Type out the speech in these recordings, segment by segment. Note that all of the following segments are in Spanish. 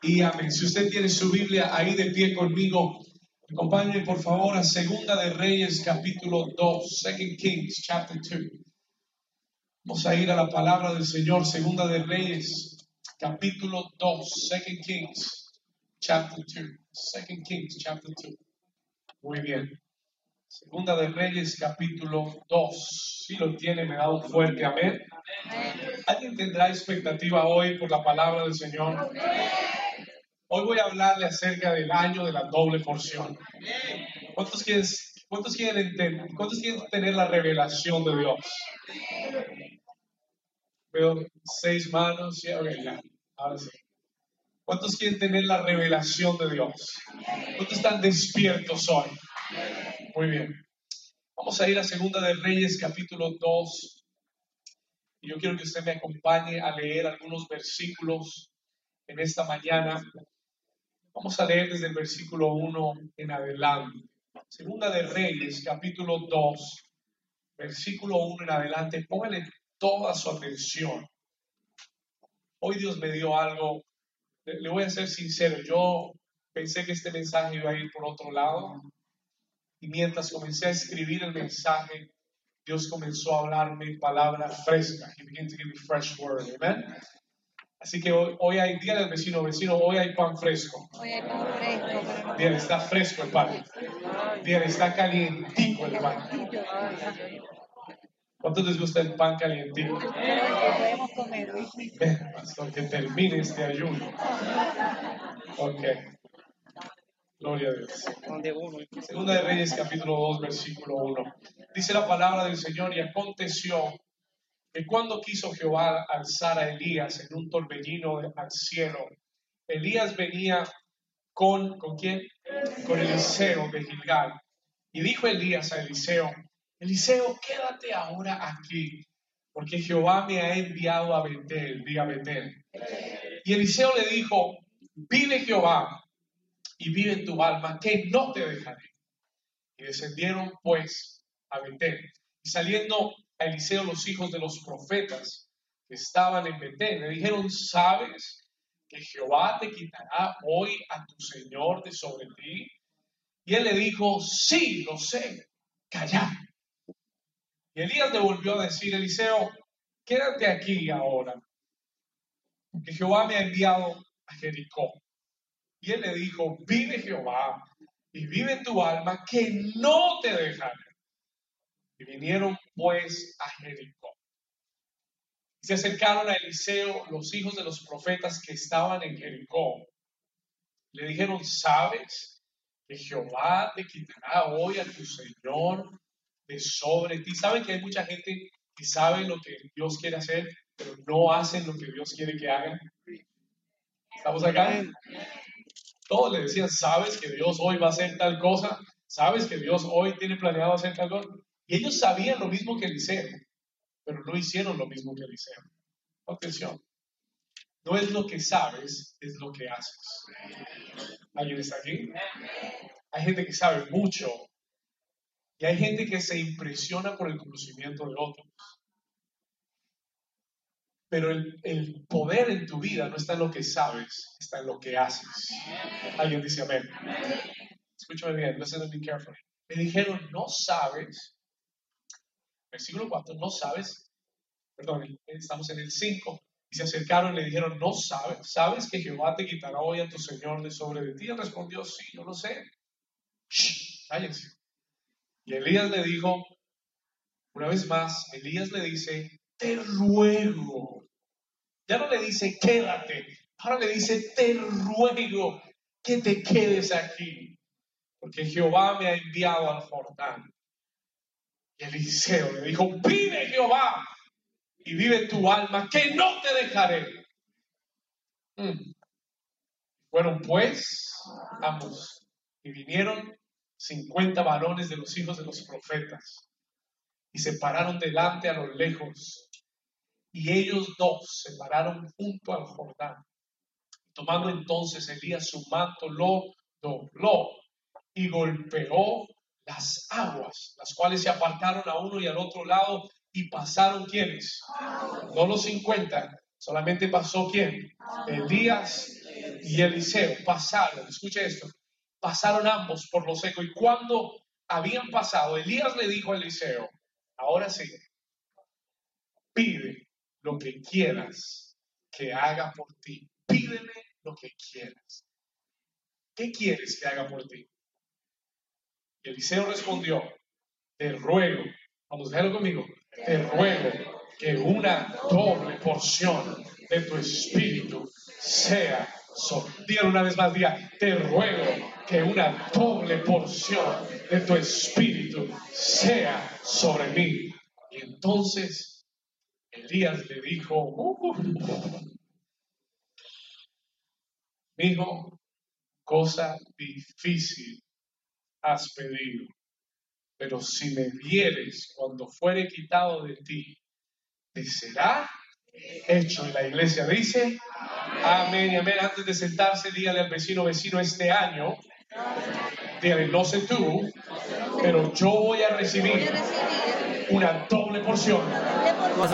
Y amén. Si usted tiene su Biblia ahí de pie conmigo, acompáñenme por favor a Segunda de Reyes capítulo 2, Second Kings chapter 2. Vamos a ir a la palabra del Señor, Segunda de Reyes capítulo 2, Second Kings chapter 2. Second Kings chapter 2. Muy bien. Segunda de Reyes capítulo 2. Si lo tiene, me da un fuerte amén. ¿Alguien tendrá expectativa hoy por la palabra del Señor? Hoy voy a hablarle acerca del año de la doble porción. ¿Cuántos quieren, cuántos quieren, entender, cuántos quieren tener la revelación de Dios? Veo seis manos. ya, ahora sí. ¿Cuántos quieren tener la revelación de Dios? ¿Cuántos están despiertos hoy? Muy bien. Vamos a ir a Segunda de Reyes, capítulo 2. Y yo quiero que usted me acompañe a leer algunos versículos en esta mañana. Vamos a leer desde el versículo 1 en adelante. Segunda de Reyes, capítulo 2, versículo 1 en adelante. Póngale toda su atención. Hoy Dios me dio algo. Le voy a ser sincero. Yo pensé que este mensaje iba a ir por otro lado. Y mientras comencé a escribir el mensaje, Dios comenzó a hablarme palabra fresca. He began to give me fresh word. Amen. Así que hoy, hoy hay, dígale al vecino, vecino, hoy hay pan fresco. Hoy hay pan fresco. Dígale, está fresco el pan. Dígale, está calientico el pan. ¿Cuántos les gusta el pan calientico? Podemos comer. Pastor, que termine este ayuno. Ok. Gloria a Dios. Segunda de Reyes, capítulo 2, versículo 1. Dice la palabra del Señor, y aconteció que cuando quiso Jehová alzar a Elías en un torbellino al cielo, Elías venía con, ¿con quién? Con Eliseo de Gilgal. Y dijo Elías a Eliseo, Eliseo, quédate ahora aquí, porque Jehová me ha enviado a Betel, diga Betel. Y Eliseo le dijo, vive Jehová y vive en tu alma, que no te dejaré. Y descendieron pues a Betel. Y saliendo Eliseo los hijos de los profetas que estaban en Betel, le dijeron, ¿sabes que Jehová te quitará hoy a tu Señor de sobre ti? Y él le dijo, sí, lo sé, callad. Y Elías le volvió a decir, Eliseo, quédate aquí ahora, porque Jehová me ha enviado a Jericó. Y él le dijo, vive Jehová y vive tu alma, que no te dejaré. Y vinieron pues a Jericó. Se acercaron a Eliseo los hijos de los profetas que estaban en Jericó. Le dijeron, ¿sabes que Jehová te quitará hoy a tu Señor de sobre ti? ¿Saben que hay mucha gente que sabe lo que Dios quiere hacer, pero no hacen lo que Dios quiere que hagan? ¿Estamos acá? Todos le decían, ¿sabes que Dios hoy va a hacer tal cosa? ¿Sabes que Dios hoy tiene planeado hacer tal cosa? Y ellos sabían lo mismo que Eliseo, pero no hicieron lo mismo que Eliseo. Atención. No es lo que sabes, es lo que haces. ¿Alguien está aquí? Hay gente que sabe mucho y hay gente que se impresiona por el conocimiento de otros. Pero el, el, poder en tu vida no está en lo que sabes, está en lo que haces. Alguien dice amén. Escúchame bien, listen to me carefully. Me dijeron, no sabes. Versículo 4, no sabes. Perdón, estamos en el 5. Y se acercaron y le dijeron, no sabes. ¿Sabes que Jehová te quitará hoy a tu Señor de sobre de ti? Él respondió, sí, yo lo sé. Shh, cállense. Y Elías le dijo, una vez más, Elías le dice, te ruego. Ya no le dice quédate, ahora le dice te ruego que te quedes aquí, porque Jehová me ha enviado al Jordán. Eliseo le dijo, vive Jehová y vive tu alma, que no te dejaré. Mm. Fueron pues ambos y vinieron cincuenta varones de los hijos de los profetas y se pararon delante a lo lejos. Y ellos dos se pararon junto al Jordán. Tomando entonces Elías su manto, lo dobló y golpeó las aguas, las cuales se apartaron a uno y al otro lado y pasaron quienes? No los 50, solamente pasó quién? Elías y Eliseo pasaron, escuche esto, pasaron ambos por lo seco. Y cuando habían pasado, Elías le dijo a Eliseo, ahora sí, pide lo que quieras que haga por ti. Pídeme lo que quieras. ¿Qué quieres que haga por ti? Eliseo respondió, te ruego, vamos, déjalo conmigo, te ruego que una doble porción de tu espíritu sea sobre. una vez más, diga, te ruego que una doble porción de tu espíritu sea sobre mí. Y entonces Elías le dijo, uh, cosa difícil has pedido, pero si me vieres cuando fuere quitado de ti, te será hecho. Y la iglesia dice, amén y amén. Antes de sentarse, dígale al vecino, vecino, este año, dígale, no sé tú, pero yo voy a recibir una doble porción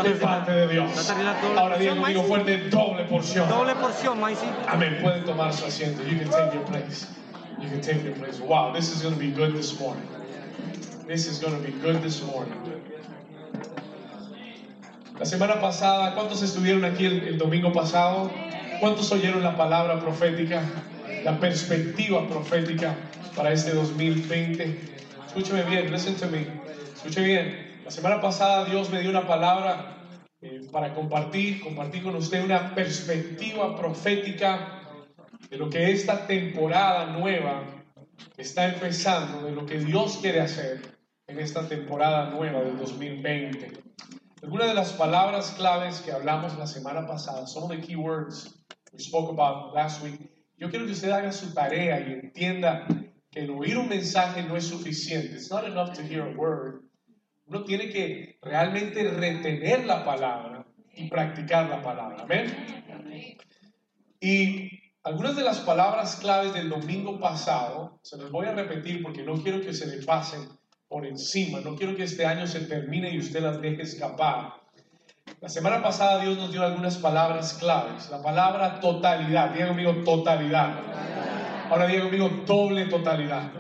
de parte de Dios. Ahora diga conmigo fuerte, doble porción. Doble porción, Amén. Pueden tomar su asiento. You can take your place. You can take your place. Wow, this is going to be good this morning. This is going to be good this morning. La semana pasada, ¿cuántos estuvieron aquí el, domingo pasado? ¿Cuántos oyeron la palabra profética, la perspectiva profética para este 2020? Escúcheme bien, listen to me. Escuche bien. La semana pasada Dios me dio una palabra eh, para compartir, compartir con usted una perspectiva profética de lo que esta temporada nueva está empezando, de lo que Dios quiere hacer en esta temporada nueva del 2020. Algunas de las palabras claves que hablamos la semana pasada, son the key words we spoke about last week. Yo quiero que usted haga su tarea y entienda que el oír un mensaje no es suficiente. It's not enough to hear a word. Uno tiene que realmente retener la palabra y practicar la palabra. Amén. Y algunas de las palabras claves del domingo pasado, se las voy a repetir porque no quiero que se le pasen por encima. No quiero que este año se termine y usted las deje escapar. La semana pasada Dios nos dio algunas palabras claves. La palabra totalidad. Diga conmigo totalidad. Ahora diga conmigo doble totalidad.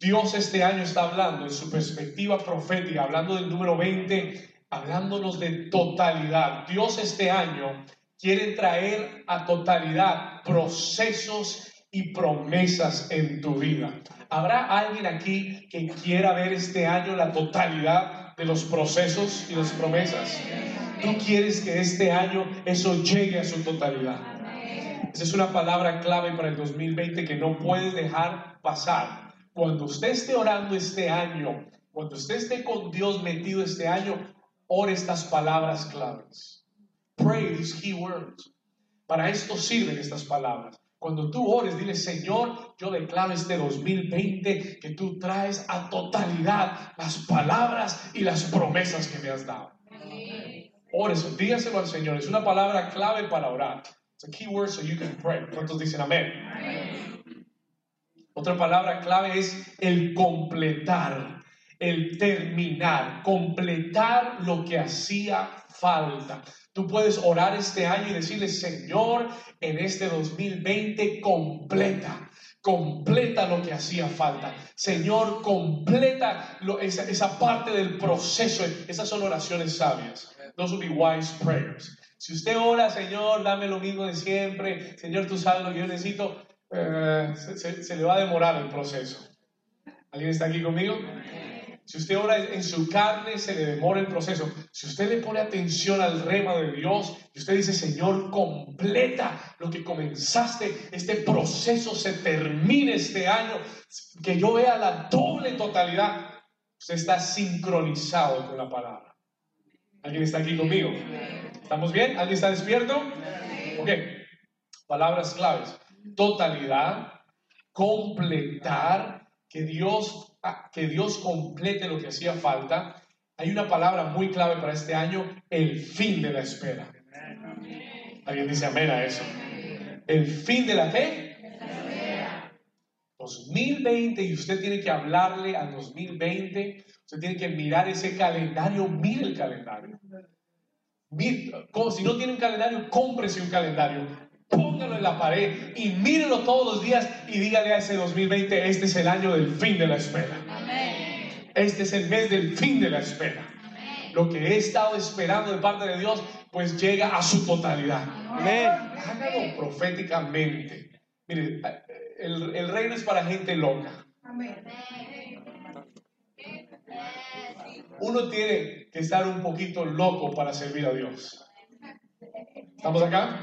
Dios este año está hablando en su perspectiva profética, hablando del número 20, hablándonos de totalidad. Dios este año quiere traer a totalidad procesos y promesas en tu vida. ¿Habrá alguien aquí que quiera ver este año la totalidad de los procesos y las promesas? Tú quieres que este año eso llegue a su totalidad. Esa es una palabra clave para el 2020 que no puedes dejar pasar. Cuando usted esté orando este año, cuando usted esté con Dios metido este año, ore estas palabras claves. Pray these key words. Para esto sirven estas palabras. Cuando tú ores, dile, Señor, yo declaro este 2020 que tú traes a totalidad las palabras y las promesas que me has dado. Ores, dígaselo al Señor. Es una palabra clave para orar. It's a key word so you can pray. ¿Cuántos dicen amén? Otra palabra clave es el completar, el terminar, completar lo que hacía falta. Tú puedes orar este año y decirle, Señor, en este 2020 completa, completa lo que hacía falta. Señor, completa esa, parte del proceso. Esas son oraciones sabias. Those would be wise prayers. Si usted ora, Señor, dame lo mismo de siempre. Señor, tú sabes lo que yo necesito. Eh, se le va a demorar el proceso. ¿Alguien está aquí conmigo? Si usted ora en su carne, se le demora el proceso. Si usted le pone atención al rema de Dios y usted dice, Señor, completa lo que comenzaste, este proceso se termine este año, que yo vea la doble totalidad, usted está sincronizado con la palabra. ¿Alguien está aquí conmigo? ¿Estamos bien? ¿Alguien está despierto? Ok. Palabras claves. Totalidad, completar, que Dios que Dios complete lo que hacía falta, hay una palabra muy clave para este año, el fin de la espera. ¿Alguien dice amén a eso? El fin de la fe. 2020 y usted tiene que hablarle al 2020, usted tiene que mirar ese calendario, mire el calendario. Como si no tiene un calendario, cómprese un calendario. Póngalo en la pared y mírelo todos los días y dígale a ese 2020, este es el año del fin de la espera. Este es el mes del fin de la espera. Lo que he estado esperando de parte de Dios, pues llega a su totalidad. Hágalo proféticamente. Mire, el, el reino es para gente loca. Uno tiene que estar un poquito loco para servir a Dios. ¿Estamos acá?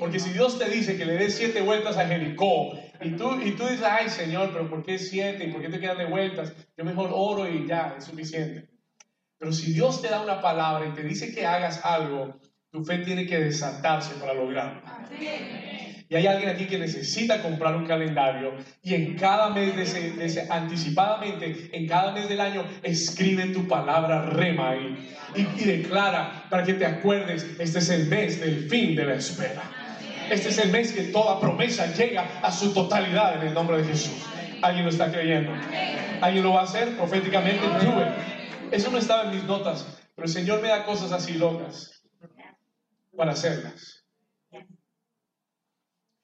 Porque si Dios te dice que le des siete vueltas a Jericó y tú, y tú dices, ay Señor, pero ¿por qué siete? ¿Y por qué te quedan de vueltas? Yo mejor oro y ya, es suficiente. Pero si Dios te da una palabra y te dice que hagas algo, tu fe tiene que desatarse para lograrlo. Y hay alguien aquí que necesita comprar un calendario y en cada mes, de ese, anticipadamente, en cada mes del año, escribe tu palabra rema y, y declara para que te acuerdes, este es el mes del fin de la espera. Este es el mes que toda promesa llega a su totalidad en el nombre de Jesús. ¿Alguien lo está creyendo? ¿Alguien lo va a hacer proféticamente? Eso no estaba en mis notas, pero el Señor me da cosas así locas para hacerlas.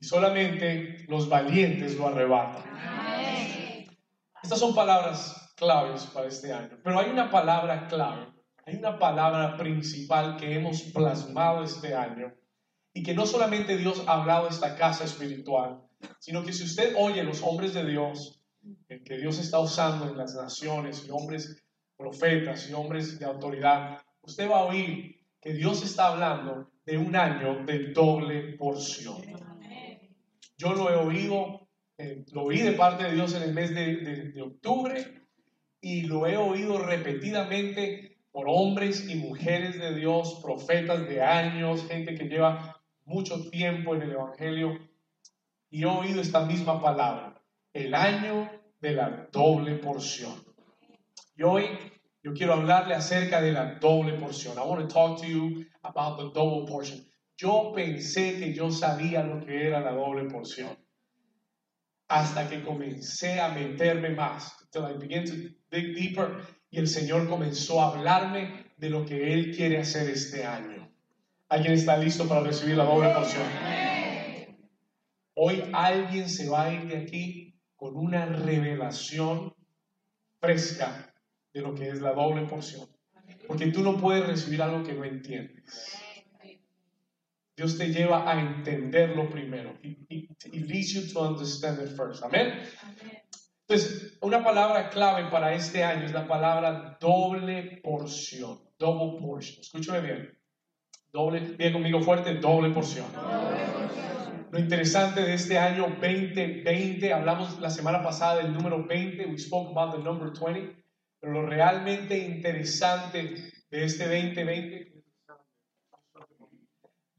Y solamente los valientes lo arrebatan. Estas son palabras claves para este año, pero hay una palabra clave, hay una palabra principal que hemos plasmado este año y que no solamente Dios ha hablado de esta casa espiritual, sino que si usted oye los hombres de Dios, que Dios está usando en las naciones, y hombres profetas y hombres de autoridad, usted va a oír que Dios está hablando de un año de doble porción. Yo lo he oído, eh, lo oí de parte de Dios en el mes de, octubre y lo he oído repetidamente por hombres y mujeres de Dios, profetas de años, gente que lleva mucho tiempo en el Evangelio y he oído esta misma palabra, el año de la doble porción. Y hoy yo quiero hablarle acerca de la doble porción. I want to talk to you about the double portion. Yo pensé que yo sabía lo que era la doble porción. Hasta que comencé a meterme más. Until I began dig deeper. Y el Señor comenzó a hablarme de lo que Él quiere hacer este año. ¿Alguien está listo para recibir la doble porción? Hoy alguien se va a ir de aquí con una revelación fresca de lo que es la doble porción. Porque tú no puedes recibir algo que no entiendes. Dios te lleva a entenderlo primero. He, leads you to understand it first. Amén. Entonces, una palabra clave para este año es la palabra doble porción. Double portion. Escúchame bien. Doble, bien conmigo fuerte, doble porción. Lo interesante de este año 2020, hablamos la semana pasada del número 20, we spoke about the number 20. Pero lo realmente interesante de este 2020,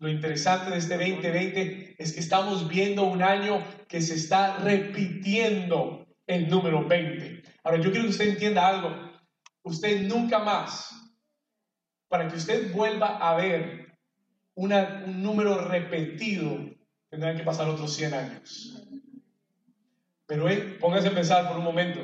lo interesante de este 2020 es que estamos viendo un año que se está repitiendo el número 20. Ahora, yo quiero que usted entienda algo. Usted nunca más, para que usted vuelva a ver un número repetido, tendrán que pasar otros 100 años. Pero eh, póngase a pensar por un momento.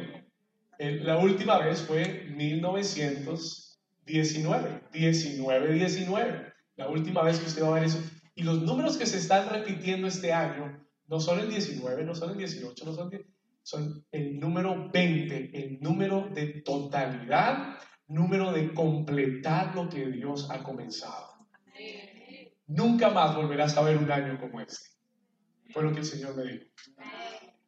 La última vez fue 1919, 19, 19. La última vez que usted va a ver eso. Y los números que se están repitiendo este año no son el 19, no son el 18, no son el son el número 20, el número de totalidad, número de completar lo que Dios ha comenzado. Nunca más volverás a ver un año como este. Fue lo que el Señor me dijo.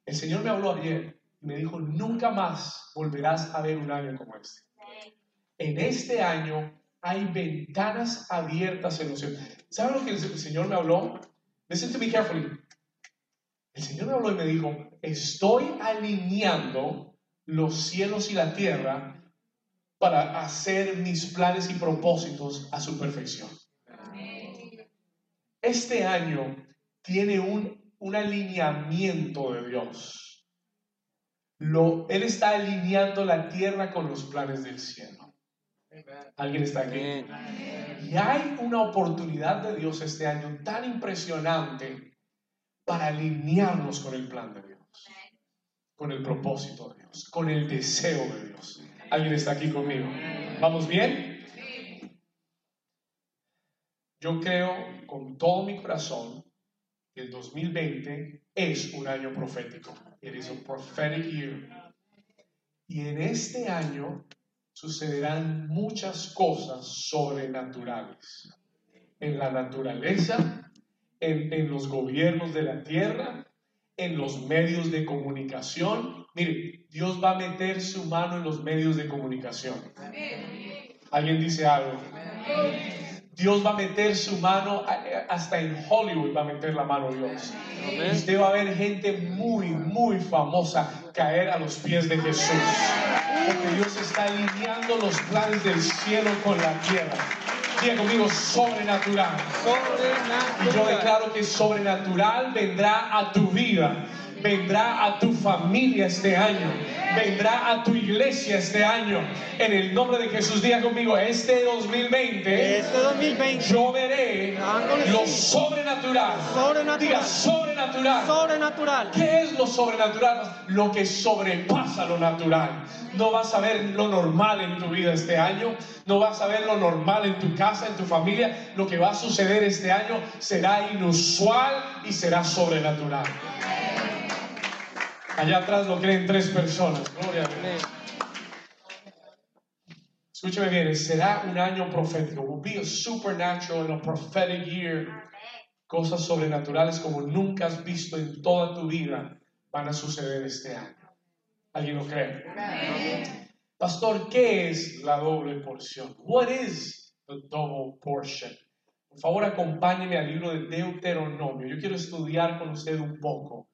El Señor me habló ayer me dijo, nunca más volverás a ver un año como este. En este año hay ventanas abiertas en los cielos. ¿Saben lo que el Señor me habló? Listen to me carefully. El Señor me habló y me dijo, estoy alineando los cielos y la tierra para hacer mis planes y propósitos a su perfección. Este año tiene un, un alineamiento de Dios él está alineando la tierra con los planes del cielo. ¿Alguien está aquí? Y hay una oportunidad de Dios este año tan impresionante para alinearnos con el plan de Dios, con el propósito de Dios, con el deseo de Dios. ¿Alguien está aquí conmigo? ¿Vamos bien? Yo creo con todo mi corazón que el 2020 es un año profético. It is a prophetic year. Y en este año sucederán muchas cosas sobrenaturales. En la naturaleza, en, en los gobiernos de la tierra, en los medios de comunicación. Mire, Dios va a meter su mano en los medios de comunicación. ¿Alguien dice algo? Dios va a meter su mano, hasta en Hollywood va a meter la mano Dios. Y usted va a ver gente muy, muy famosa caer a los pies de Jesús. Porque Dios está alineando los planes del cielo con la tierra. Diga conmigo, sobrenatural. sobrenatural. Y yo declaro que sobrenatural vendrá a tu vida vendrá a tu familia este año, vendrá a tu iglesia este año. En el nombre de Jesús, diga conmigo, este 2020, este 2020 yo veré lo sobrenatural. sobrenatural. Diga sobrenatural. Sobrenatural. ¿Qué es lo sobrenatural? Lo que sobrepasa lo natural. No vas a ver lo normal en tu vida este año, no vas a ver lo normal en tu casa, en tu familia. Lo que va a suceder este año será inusual y será sobrenatural. Allá atrás lo creen tres personas. Gloria a Dios. Escúcheme bien, será un año profético. Will be a supernatural and a prophetic year. Cosas sobrenaturales como nunca has visto en toda tu vida van a suceder este año. ¿Alguien lo cree? Pastor, ¿qué es la doble porción? What is the double portion? Por favor, acompáñeme al libro de Deuteronomio. Yo quiero estudiar con usted un poco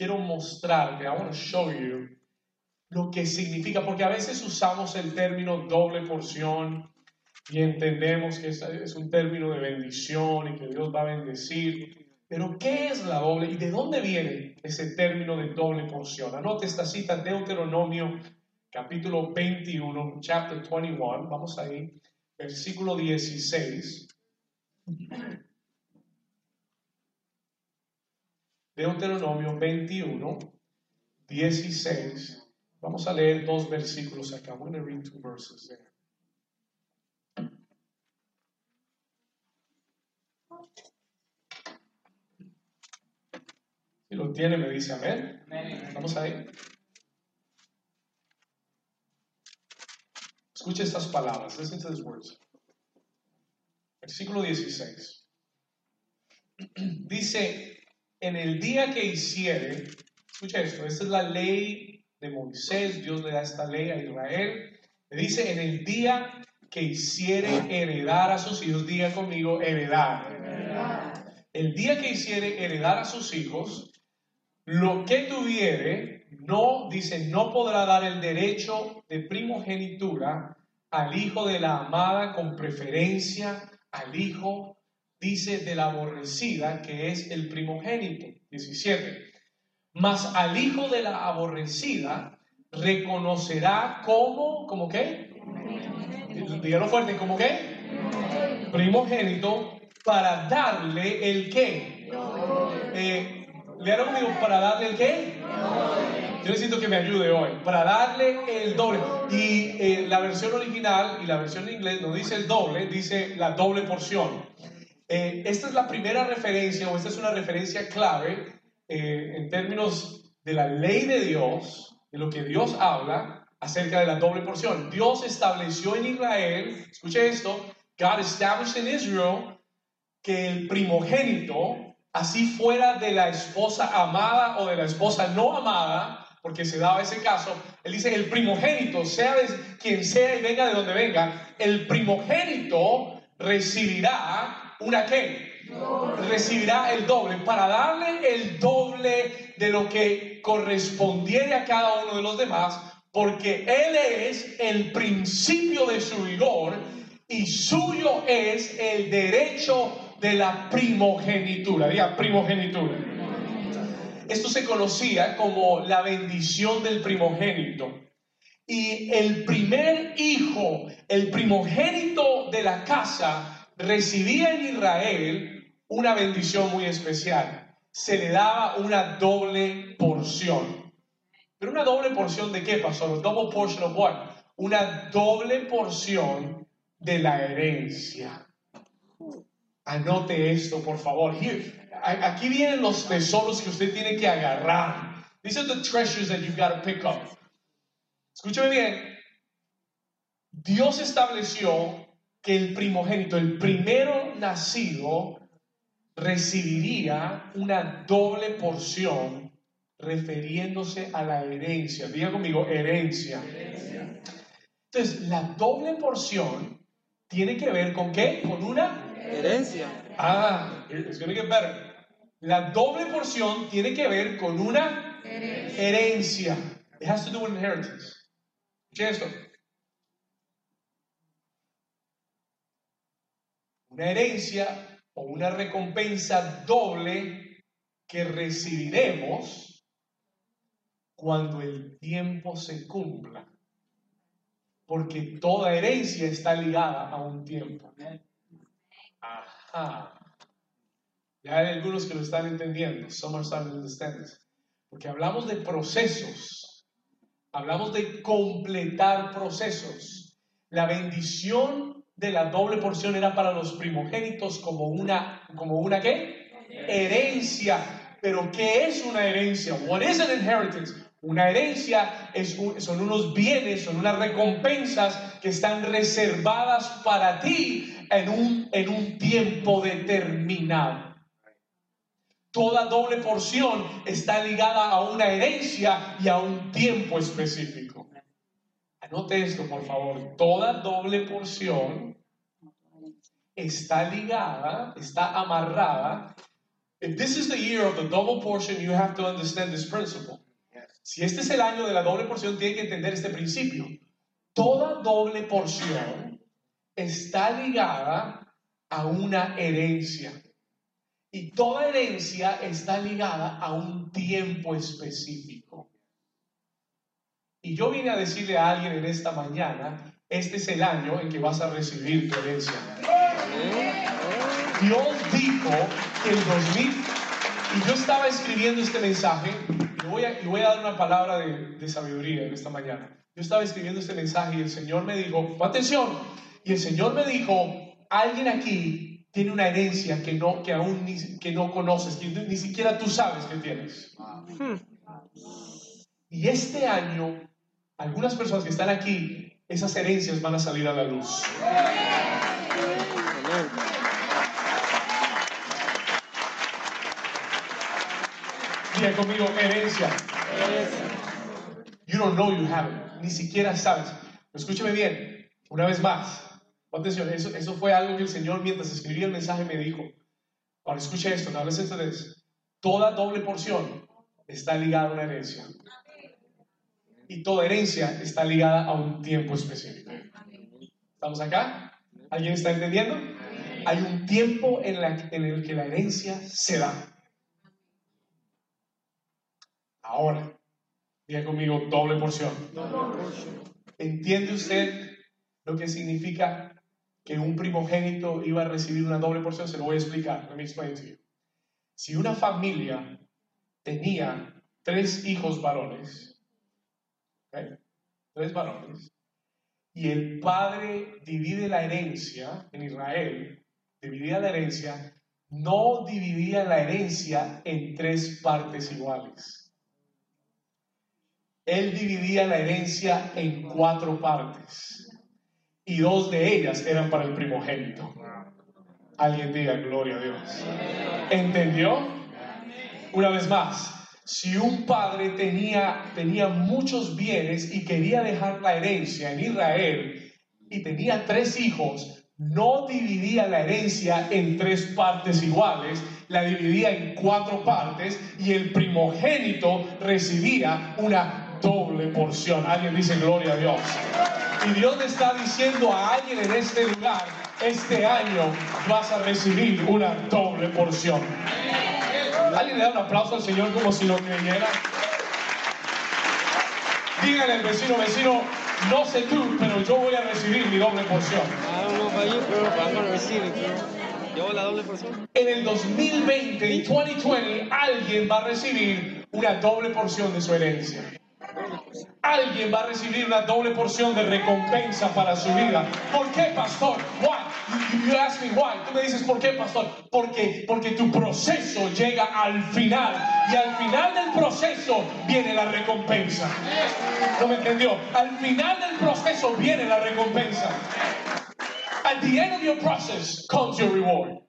quiero mostrarte, I want to show you lo que significa, porque a veces usamos el término doble porción y entendemos que es, un término de bendición y que Dios va a bendecir. Pero ¿qué es la doble y de dónde viene ese término de doble porción? Anote esta cita, Deuteronomio capítulo 21, chapter 21, vamos ahí, versículo 16. Deuteronomio 21, 16. Vamos a leer dos versículos acá. I'm going to read two verses there. Si lo tiene, me dice amén. Vamos ahí. Escuche estas palabras. Listen to these words. Versículo 16. Dice, en el día que hiciere, escucha esto, esta es la ley de Moisés, Dios le da esta ley a Israel, le dice, en el día que hiciere heredar a sus hijos, diga conmigo, heredar. El día que hiciere heredar a sus hijos, lo que tuviere, no, dice, no podrá dar el derecho de primogenitura al hijo de la amada con preferencia al hijo dice de la aborrecida, que es el primogénito. 17. Mas al hijo de la aborrecida reconocerá como, ¿como qué? Dígalo fuerte, ¿como qué? Primogénito para darle el qué. Eh, conmigo, para darle el qué. Yo necesito que me ayude hoy. Para darle el doble. Y eh, la versión original y la versión en inglés no dice el doble, dice la doble porción. Eh, esta es la primera referencia, o esta es una referencia clave eh, en términos de la ley de Dios, de lo que Dios habla acerca de la doble porción. Dios estableció en Israel, escuche esto, God established in Israel que el primogénito, así fuera de la esposa amada o de la esposa no amada, porque se daba ese caso, él dice, el primogénito, sea quien sea y venga de donde venga, el primogénito recibirá ¿Una qué? Recibirá el doble para darle el doble de lo que correspondiera a cada uno de los demás, porque Él es el principio de su vigor y suyo es el derecho de la primogenitura. Diga, primogenitura. Esto se conocía como la bendición del primogénito. Y el primer hijo, el primogénito de la casa, recibía en Israel una bendición muy especial. Se le daba una doble porción. ¿Pero una doble porción de qué, pastor? Double portion of what? Una doble porción de la herencia. Anote esto, por favor. Here, aquí vienen los tesoros que usted tiene que agarrar. These are the treasures that you got to pick up. Escúcheme bien. Dios estableció que el primogénito, el primero nacido, recibiría una doble porción refiriéndose a la herencia. Diga conmigo, herencia. Entonces, la doble porción tiene que ver con qué? Con una... Herencia. Ah, it's gonna get better. La doble porción tiene que ver con una Herencia. herencia. It has to do with inheritance. Esto. Una herencia o una recompensa doble que recibiremos cuando el tiempo se cumpla. Porque toda herencia está ligada a un tiempo. Ajá. Ya hay algunos que lo están entendiendo. Some are starting to understand. Porque hablamos de procesos. Hablamos de completar procesos. La bendición de la doble porción era para los primogénitos como una, como una qué? Herencia. Pero ¿qué es una herencia? What is an inheritance? Una herencia es son unos bienes, son unas recompensas que están reservadas para ti en un, en un tiempo determinado. Toda doble porción está ligada a una herencia y a un tiempo específico. Anote esto, por favor. Toda doble porción está ligada, está amarrada. If this is the year of the double portion, you have to understand this principle. Si este es el año de la doble porción, tiene que entender este principio. Toda doble porción está ligada a una herencia. Y toda herencia está ligada a un tiempo específico. Y yo vine a decirle a alguien en esta mañana, este es el año en que vas a recibir tu herencia. Dios dijo que el 2000, y yo estaba escribiendo este mensaje, y voy a, y voy a dar una palabra de, de sabiduría en esta mañana. Yo estaba escribiendo este mensaje y el Señor me dijo, "Pon atención, y el Señor me dijo, alguien aquí tiene una herencia que, no, que aún ni, que no conoces, que ni siquiera tú sabes que tienes. Y este año, algunas personas que están aquí, esas herencias van a salir a la luz. Diga conmigo, herencia. You don't know you have it. Ni siquiera sabes. Escúcheme bien. Una vez más. Atención, eso, eso fue algo que el Señor mientras escribía el mensaje me dijo. Ahora escuche esto, listen to this. Toda doble porción está ligada a una herencia. Y toda herencia está ligada a un tiempo específico. ¿Estamos acá? ¿Alguien está entendiendo? Hay un tiempo en, el que la herencia se da. Ahora, diga conmigo doble porción. ¿Entiende usted lo que significa que un primogénito iba a recibir una doble porción? Se lo voy a explicar. Me explain to you. Si una familia tenía tres hijos varones, tres varones, y el padre divide la herencia en Israel, dividía la herencia, no dividía la herencia en tres partes iguales. Él dividía la herencia en cuatro partes y dos de ellas eran para el primogénito. Alguien diga gloria a Dios. ¿Entendió? Una vez más, si un padre tenía, tenía muchos bienes y quería dejar la herencia en Israel y tenía tres hijos, no dividía la herencia en tres partes iguales, la dividía en cuatro partes y el primogénito recibía una doble porción. Alguien dice gloria a Dios. Y Dios está diciendo a alguien en este lugar, este año vas a recibir una doble porción. Alguien le da un aplauso al Señor como si lo creyera. Dígale al vecino, vecino, no sé tú, pero yo voy a recibir mi doble porción. La. En el 2020, en 2020, alguien va a recibir una doble porción de su herencia. Alguien va a recibir una doble porción de recompensa para su vida. ¿Por qué, pastor? Why? You, ask me why. Tú me dices, ¿por qué, pastor? Porque, porque tu proceso llega al final. Y al final del proceso viene la recompensa. ¿No me entendió? Al final del proceso viene la recompensa. At the end of your process comes your reward.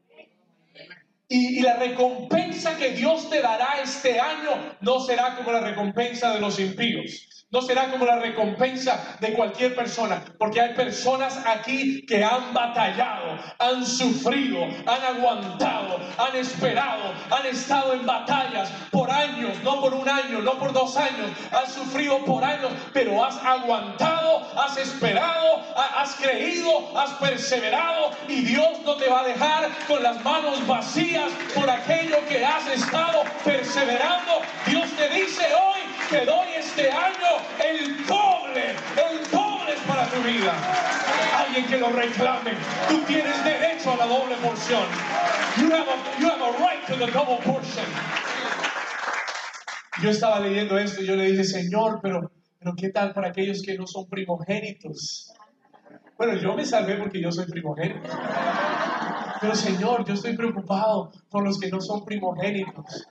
Y, y, la recompensa que Dios te dará este año no será como la recompensa de los impíos. No será como la recompensa de cualquier persona, porque hay personas aquí que han batallado, han sufrido, han aguantado, han esperado, han estado en batallas por años, no por un año, no por dos años, han sufrido por años, pero has aguantado, has esperado, has creído, has perseverado y Dios no te va a dejar con las manos vacías por aquello que has estado perseverando. Dios te dice hoy, te doy este año el doble, el doble es para tu vida. Alguien que lo reclame. Tú tienes derecho a la doble porción. You have a, you have a right to the double portion. Yo estaba leyendo esto y yo le dije, Señor, pero, pero ¿qué tal para aquellos que no son primogénitos? Bueno, yo me salvé porque yo soy primogénito. Pero Señor, yo estoy preocupado por los que no son primogénitos.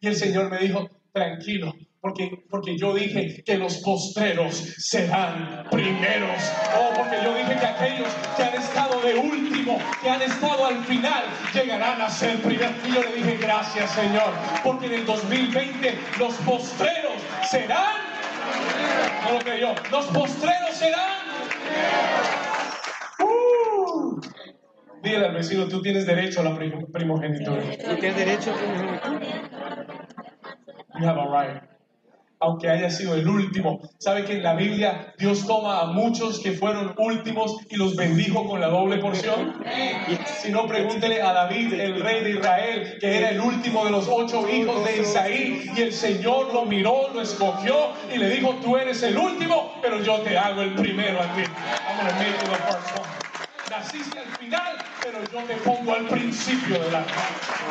Y el Señor me dijo, tranquilo, porque, porque yo dije que los postreros serán primeros. Oh, porque yo dije que aquellos que han estado de último, que han estado al final, llegarán a ser primeros. Y yo le dije, gracias Señor, porque en el 2020 los postreros serán, no lo creyó, los postreros serán. Uh, dile al vecino, tú tienes derecho a la primogenitura. Tú tienes derecho a la primogenitura. You have a right aunque haya sido el último. ¿Sabe que en la Biblia Dios toma a muchos que fueron últimos y los bendijo con la doble porción? Si no, pregúntele a David, el rey de Israel, que era el último de los ocho hijos de Isaí, y el Señor lo miró, lo escogió y le dijo, tú eres el último, pero yo te hago el primero a ti. Naciste al final, pero yo te pongo al principio de la...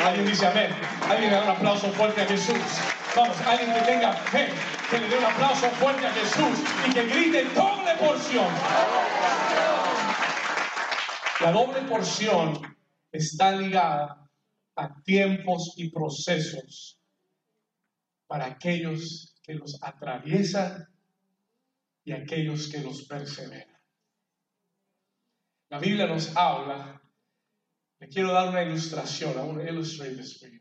Alguien dice amén. Alguien da un aplauso fuerte a Jesús. Vamos, alguien que tenga fe, que le dé un aplauso fuerte a Jesús y que grite doble porción. La doble porción está ligada a tiempos y procesos para aquellos que los atraviesan y aquellos que los perseveran. La Biblia nos habla, le quiero dar una ilustración, I want to illustrate.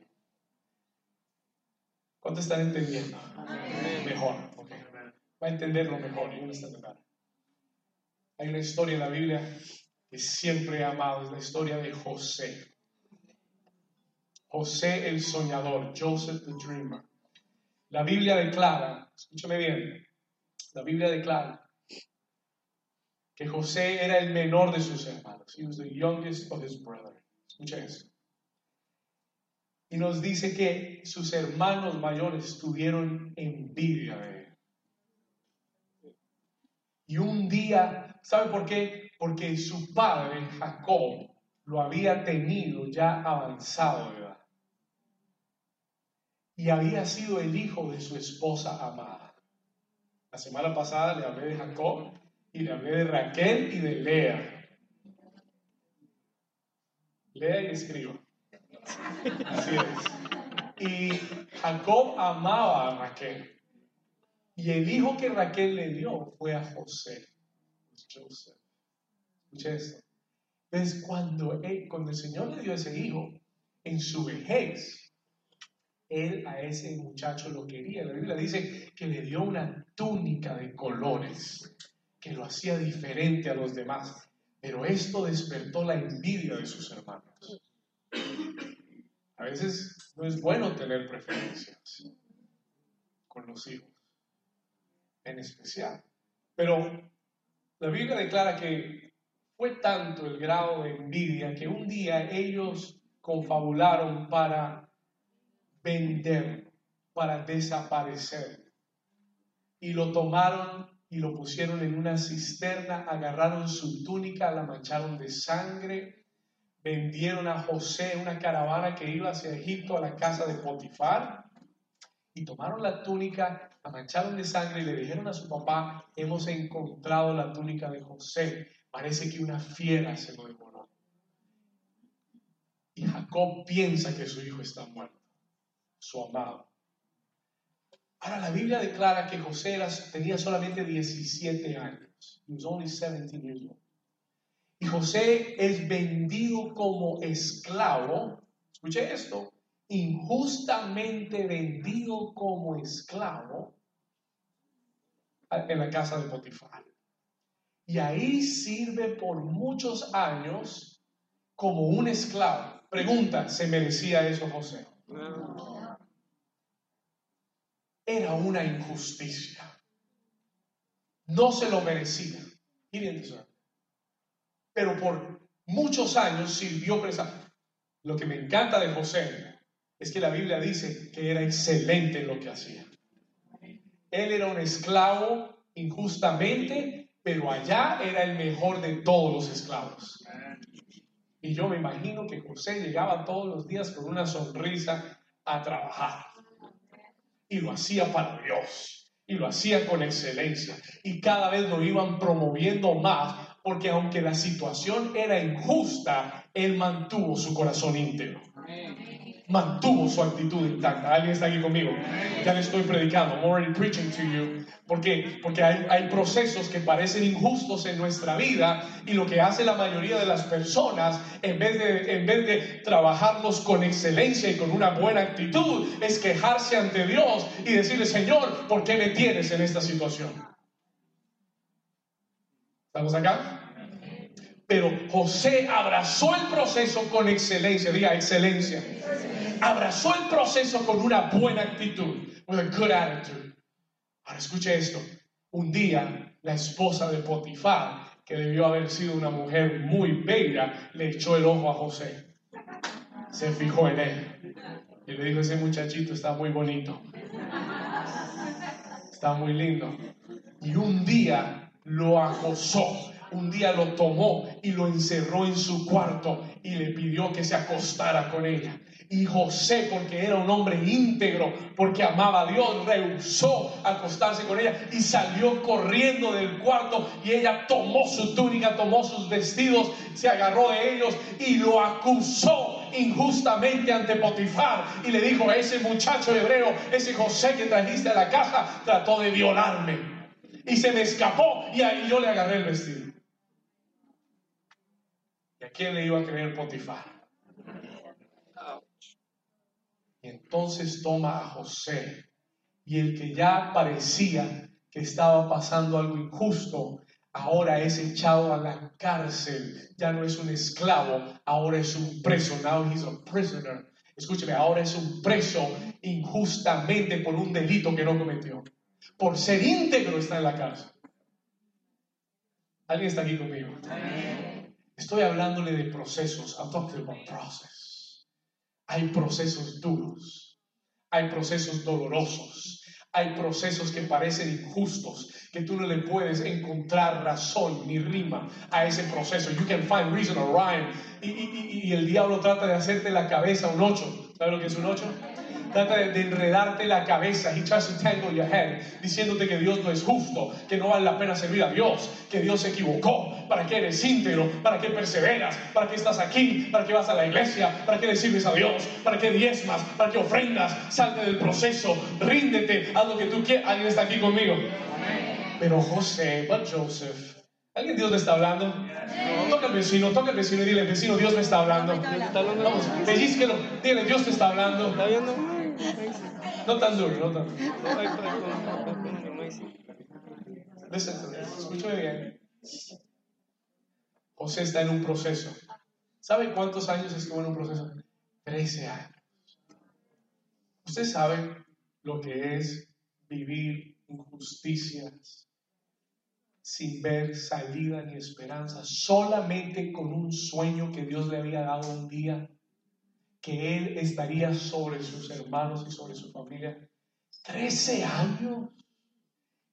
¿Cuánto están entendiendo? Mejor, ok. Va a entenderlo mejor y Hay una historia en la Biblia que siempre he amado, es la historia de José. José el soñador, Joseph the Dreamer. La Biblia declara, escúchame bien, la Biblia declara que José era el menor de sus hermanos. He was the youngest of his brothers. Escucha eso. Y nos dice que sus hermanos mayores tuvieron envidia de él. Y un día, ¿sabe por qué? Porque su padre, Jacob, lo había tenido ya avanzado de edad. Y había sido el hijo de su esposa amada. La semana pasada le hablé de Jacob y le hablé de Raquel y de Lea. Lea y escriba. Así es. Y Jacob amaba a Raquel. Y el hijo que Raquel le dio fue a José. Joseph. Escucha esto. Entonces, cuando, cuando el Señor le dio ese hijo, en su vejez, él a ese muchacho lo quería. La Biblia dice que le dio una túnica de colores que lo hacía diferente a los demás. Pero esto despertó la envidia de sus hermanos. A veces no es bueno tener preferencias con los hijos, en especial. Pero la Biblia declara que fue tanto el grado de envidia que un día ellos confabularon para vender, para desaparecer. Y lo tomaron y lo pusieron en una cisterna, agarraron su túnica, la mancharon de sangre, vendieron a José una caravana que iba hacia Egipto a la casa de Potifar Y tomaron la túnica, la mancharon de sangre y le dijeron a su papá, hemos encontrado la túnica de José. Parece que una fiera se lo devoró. Y Jacob piensa que su hijo está muerto, su amado. Ahora la Biblia declara que José tenía solamente 17 años. He was only 17 years old. Y José es vendido como esclavo. Escuche esto injustamente vendido como esclavo en la casa de Potifar. Y ahí sirve por muchos años como un esclavo. Pregunta, ¿se merecía eso José? Era una injusticia. No se lo merecía. Pero por muchos años sirvió presa. Lo que me encanta de José es que la Biblia dice que era excelente en lo que hacía. Él era un esclavo injustamente, pero allá era el mejor de todos los esclavos. Y yo me imagino que José llegaba todos los días con una sonrisa a trabajar. Y lo hacía para Dios. Y lo hacía con excelencia. Y cada vez lo iban promoviendo más, porque aunque la situación era injusta, él mantuvo su corazón íntegro mantuvo su actitud intacta. ¿Alguien está aquí conmigo? Ya le estoy predicando. I'm already preaching to you. ¿Por qué? Porque hay, hay, procesos que parecen injustos en nuestra vida y lo que hace la mayoría de las personas, en vez de, en vez de trabajarlos con excelencia y con una buena actitud, es quejarse ante Dios y decirle, Señor, ¿por qué me tienes en esta situación? ¿Estamos acá? Pero José abrazó el proceso con excelencia, diga excelencia abrazó el proceso con una buena actitud, with a good attitude. Ahora escuche esto. Un día, la esposa de Potifar, que debió haber sido una mujer muy bella, le echó el ojo a José. Se fijó en él. Y le dijo, ese muchachito está muy bonito. Está muy lindo. Y un día lo acosó un día lo tomó y lo encerró en su cuarto y le pidió que se acostara con ella. Y José, porque era un hombre íntegro, porque amaba a Dios, rehusó acostarse con ella y salió corriendo del cuarto y ella tomó su túnica, tomó sus vestidos, se agarró de ellos y lo acusó injustamente ante Potifar y le dijo, ese muchacho hebreo, ese José que trajiste a la casa, trató de violarme y se me escapó y ahí yo le agarré el vestido. ¿Y a quién le iba a creer Potifar? Entonces toma a José y el que ya parecía que estaba pasando algo injusto, ahora es echado a la cárcel. Ya no es un esclavo, ahora es un preso. Now he's a prisoner. Escúcheme, ahora es un preso injustamente por un delito que no cometió. Por ser íntegro está en la cárcel. ¿Alguien está aquí conmigo? Estoy hablándole de procesos. I'm talking about process. Hay procesos duros, hay procesos dolorosos, hay procesos que parecen injustos, que tú no le puedes encontrar razón ni rima a ese proceso. You can find reason or rhyme. Y, el diablo trata de hacerte la cabeza un ocho. ¿Sabes lo que es un ocho? Trata de, enredarte la cabeza. He tries to tangle your head, diciéndote que Dios no es justo, que no vale la pena servir a Dios, que Dios se equivocó, para que eres íntegro, para que perseveras, para que estás aquí, para que vas a la iglesia, para que le sirves a Dios, para que diezmas, para que ofrendas, salte del proceso, ríndete, haz lo que tú quieras. ¿Alguien está aquí conmigo? Pero José, but Joseph, ¿Alguien Dios me está hablando? Toca al vecino, toca al vecino y dile, vecino, Dios me está hablando. Vamos, pellizquelo, dile, Dios te está hablando. No tan duro, no tan duro. escúchame bien. José está en un proceso. ¿Sabe cuántos años estuvo en un proceso? Trece años. Usted sabe lo que es vivir injusticias sin ver salida ni esperanza, solamente con un sueño que Dios le había dado un día que él estaría sobre sus hermanos y sobre su familia. Trece años.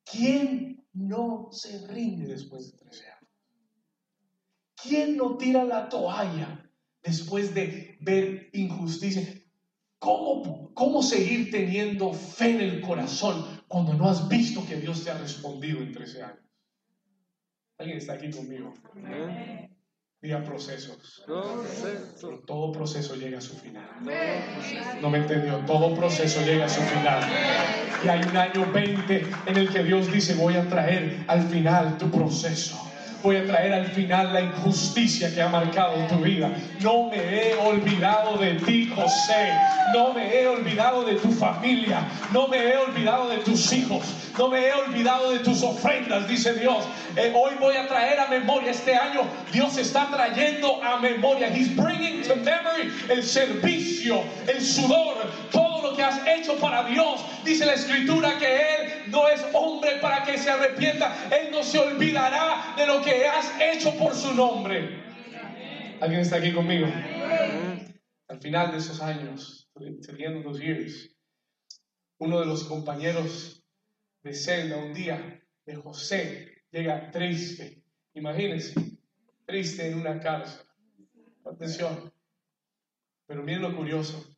¿Quién no se rinde después de trece años? ¿Quién no tira la toalla después de ver injusticia? ¿Cómo, ¿Cómo seguir teniendo fe en el corazón cuando no has visto que Dios te ha respondido en 13 años? ¿Alguien está aquí conmigo? Diga procesos. Pero todo proceso llega a su final. No me entendió. Todo proceso llega a su final. Y hay un año 20 en el que Dios dice, voy a traer al final tu proceso voy a traer al final la injusticia que ha marcado tu vida. No me he olvidado de ti, José. No me he olvidado de tu familia. No me he olvidado de tus hijos. No me he olvidado de tus ofrendas, dice Dios. Eh, hoy voy a traer a memoria este año. Dios está trayendo a memoria. He's bringing to memory el servicio, el sudor, todo lo que has hecho para Dios. Dice la escritura que Él no es hombre para que se arrepienta. Él no se olvidará de lo que has hecho por su nombre. ¿Alguien está aquí conmigo? Al final de esos años, teniendo dos years, uno de los compañeros de celda un día de José llega triste. Imagínense, triste en una cárcel. Atención. Pero miren lo curioso.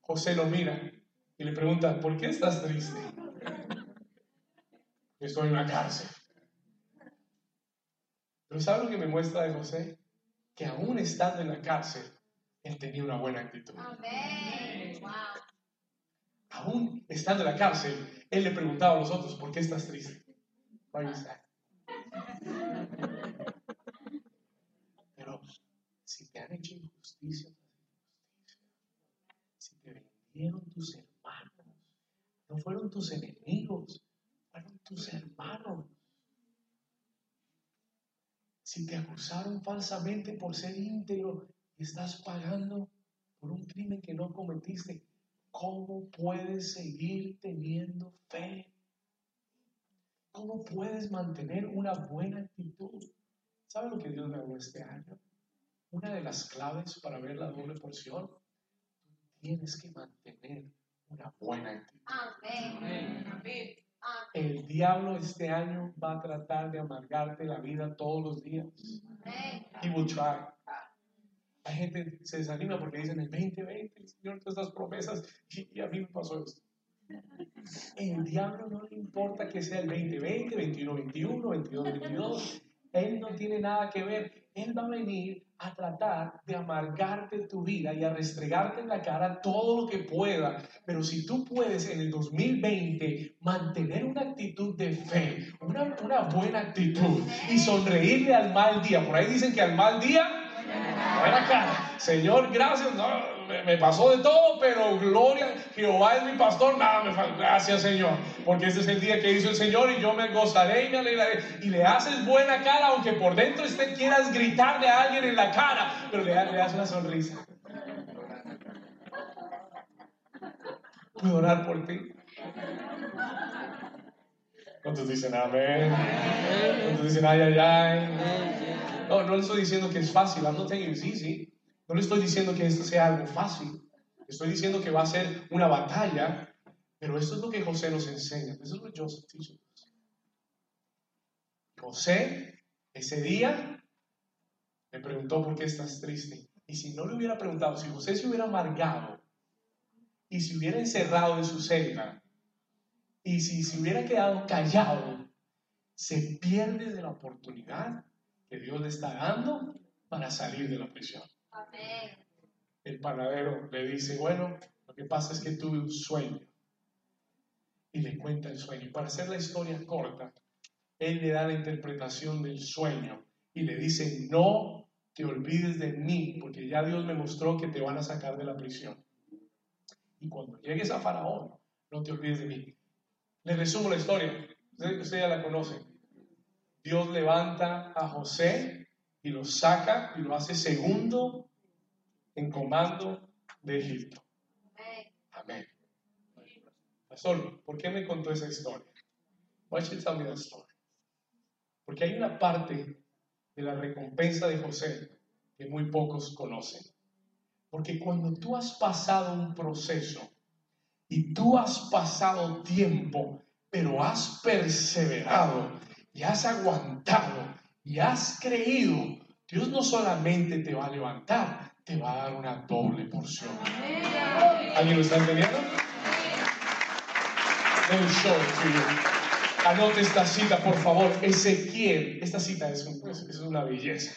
José lo mira y le pregunta, ¿por qué estás triste? Estoy en una cárcel. Pero ¿sabe lo que me muestra de José? Que aún estando en la cárcel, él tenía una buena actitud. Aún estando en la cárcel, él le preguntaba a los otros, ¿por qué estás triste? Pero si te han hecho injusticia, si te vendieron tus fueron tus enemigos, fueron tus hermanos si te acusaron falsamente por ser íntegro y estás pagando por un crimen que no cometiste, ¿cómo puedes seguir teniendo fe? ¿Cómo puedes mantener una buena actitud? ¿Sabe lo que Dios me habló este año? Una de las claves para ver la doble porción, tienes que mantener una buena actitud. Amén. Amén. El diablo este año va a tratar de amargarte la vida todos los días. He will try. La gente se desanima porque dicen el 2020, el Señor, todas estas promesas, y, a mí me pasó esto. El diablo no le importa que sea el 2020, 21, 21, 22, 22. Él no tiene nada que ver. Él va a venir a tratar de amargarte tu vida y a restregarte en la cara todo lo que pueda. Pero si tú puedes en el 2020 mantener una actitud de fe, una, una buena actitud y sonreírle al mal día, por ahí dicen que al mal día Buena cara. Señor, gracias. No, me, pasó de todo, pero gloria. Jehová es mi pastor. Nada me falta. Gracias, Señor. Porque este es el día que hizo el Señor y yo me gozaré y me alegraré. Y le haces buena cara, aunque por dentro usted quieras gritarle a alguien en la cara, pero le, le das una sonrisa. ¿Puedo orar por ti? ¿Cuántos dicen amén? ¿Cuántos dicen ay, ay, ay? No, no le estoy diciendo que es fácil. I'm not telling you No le estoy diciendo que esto sea algo fácil. Estoy diciendo que va a ser una batalla. Pero esto es lo que José nos enseña. Eso es lo que Joseph teaches. José, ese día, me preguntó por qué estás triste. Y si no le hubiera preguntado, si José se hubiera amargado y se hubiera encerrado en su celda y si se hubiera quedado callado, se pierde de la oportunidad que Dios le está dando para salir de la prisión. El panadero le dice, bueno, lo que pasa es que tuve un sueño. Y le cuenta el sueño. Para hacer la historia corta, él le da la interpretación del sueño y le dice, no te olvides de mí, porque ya Dios me mostró que te van a sacar de la prisión. Y cuando llegues a Faraón, no te olvides de mí. Le resumo la historia. usted ya la conoce. Dios levanta a José y lo saca y lo hace segundo en comando de Egipto. Amén. Pastor, ¿por qué me contó esa historia? Why should tell me that story? Porque hay una parte de la recompensa de José que muy pocos conocen. Porque cuando tú has pasado un proceso y tú has pasado tiempo, pero has perseverado, y has aguantado y has creído, Dios no solamente te va a levantar, te va a dar una doble porción. ¿Alguien lo está entendiendo? Anote esta cita, por favor. Ezequiel, esta cita es, un- es- es una belleza.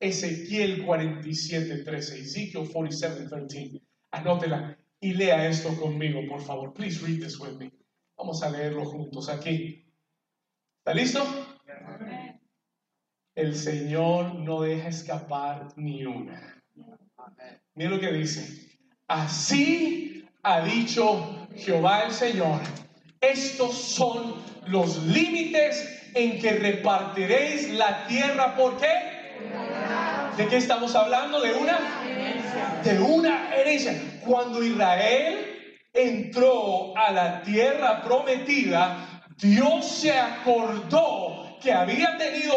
Ezequiel 47, 13. Ezekiel 47, 13. Anótela y lea esto conmigo, por favor. Please read this with me. Vamos a leerlo juntos aquí. ¿Está listo? El Señor no deja escapar ni una. Mira lo que dice. Así ha dicho Jehová el Señor. Estos son los límites en que repartiréis la tierra. ¿Por qué? ¿De qué estamos hablando? ¿De una? De una herencia. Cuando Israel entró a la tierra prometida, Dios se acordó que había tenido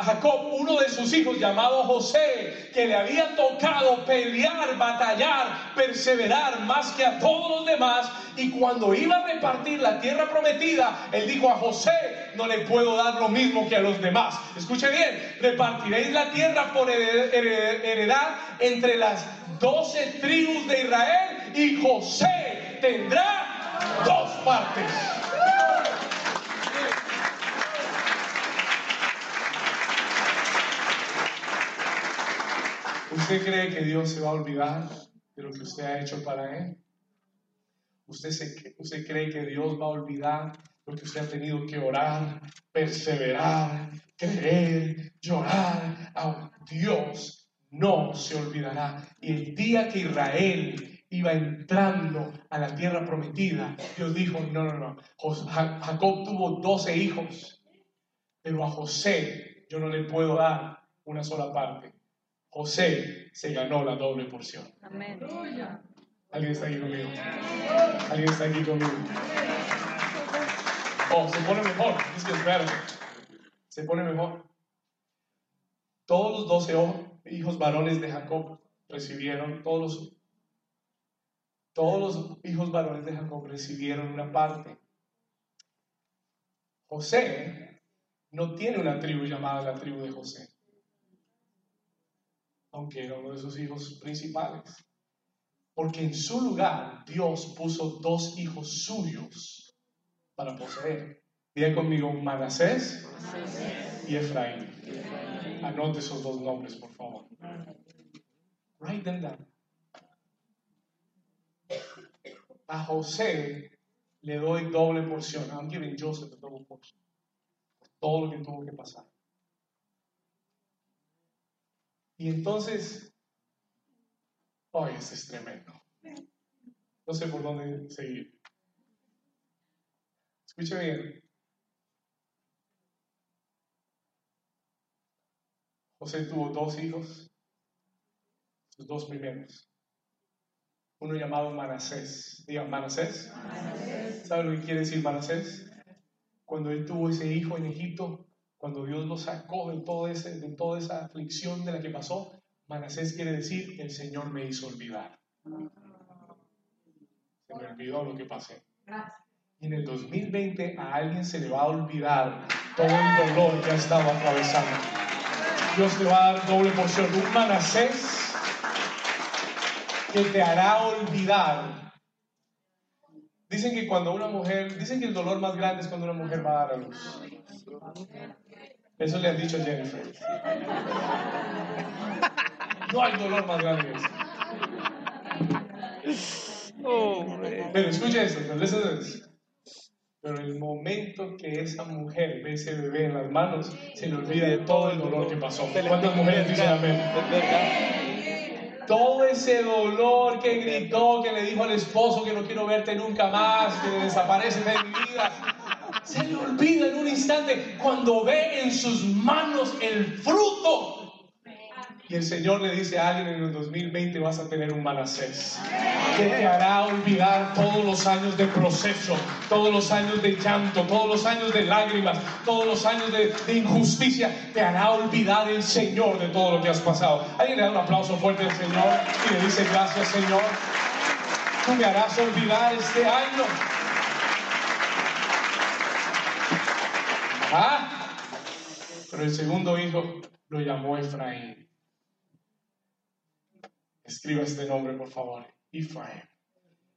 Jacob, uno de sus hijos llamado José, que le había tocado pelear, batallar, perseverar más que a todos los demás. Y cuando iba a repartir la tierra prometida, él dijo a José, no le puedo dar lo mismo que a los demás. Escuche bien, repartiréis la tierra por hered- hered- heredad entre las doce tribus de Israel y José tendrá dos partes. ¿Usted cree que Dios se va a olvidar de lo que usted ha hecho para Él? ¿Usted, se- usted cree que Dios va a olvidar lo que usted ha tenido que orar, perseverar, creer, llorar? Ah, Dios no se olvidará. Y el día que Israel iba entrando a la tierra prometida, Dios dijo, no, no, no. Jacob tuvo 12 hijos, pero a José yo no le puedo dar una sola parte. José se ganó la doble porción. Amén. ¿Alguien está aquí conmigo? ¿Alguien está aquí conmigo? Oh, se pone mejor. Es que espérate. Se pone mejor. Todos los doce hijos varones de Jacob recibieron, todos los, todos los hijos varones de Jacob recibieron una parte. José no tiene una tribu llamada la tribu de José, aunque era uno de sus hijos principales. Porque en su lugar Dios puso dos hijos suyos para poseer. Diga conmigo Manasés y Efraín. Anote esos dos nombres, por favor. Write them down. A José le doy doble porción. I'm giving Joseph a double portion. Todo lo que tuvo que pasar. Y entonces este es tremendo. No sé por dónde seguir. Escuche bien. José tuvo dos hijos, sus dos primeros. Uno llamado Manasés. Diga, Manasés. ¿Sabe lo que quiere decir Manasés? Cuando él tuvo ese hijo en Egipto, cuando Dios lo sacó de, todo ese, de toda esa aflicción de la que pasó, Manasés quiere decir, el Señor me hizo olvidar. Se me olvidó lo que pasé. Y en el 2020 a alguien se le va a olvidar todo el dolor que ha estado atravesando. Dios te va a dar doble porción. Un Manasés que te hará olvidar. Dicen que cuando una mujer, dicen que el dolor más grande es cuando una mujer va a dar a luz. Eso le han dicho a Jennifer. No hay dolor más grande que. Oh, man. Pero escucha esto, listen to this. Pero el momento que esa mujer ve ese bebé en las manos, se le olvida de todo el dolor que pasó. ¿Cuántas mujeres dicen amén? Todo ese dolor que gritó, que le dijo al esposo que no quiero verte nunca más, que desaparece de mi vida, se le olvida en un instante cuando ve en sus manos el fruto. Y el Señor le dice a alguien en el 2020 vas a tener un Manasés que te hará olvidar todos los años de proceso, todos los años de llanto, todos los años de lágrimas, todos los años de, de injusticia. Te hará olvidar el Señor de todo lo que has pasado. Alguien le da un aplauso fuerte al Señor y le dice gracias Señor. Tú me harás olvidar este año. Pero el segundo hijo lo llamó Efraín. Escriba este nombre, por favor. Efraín.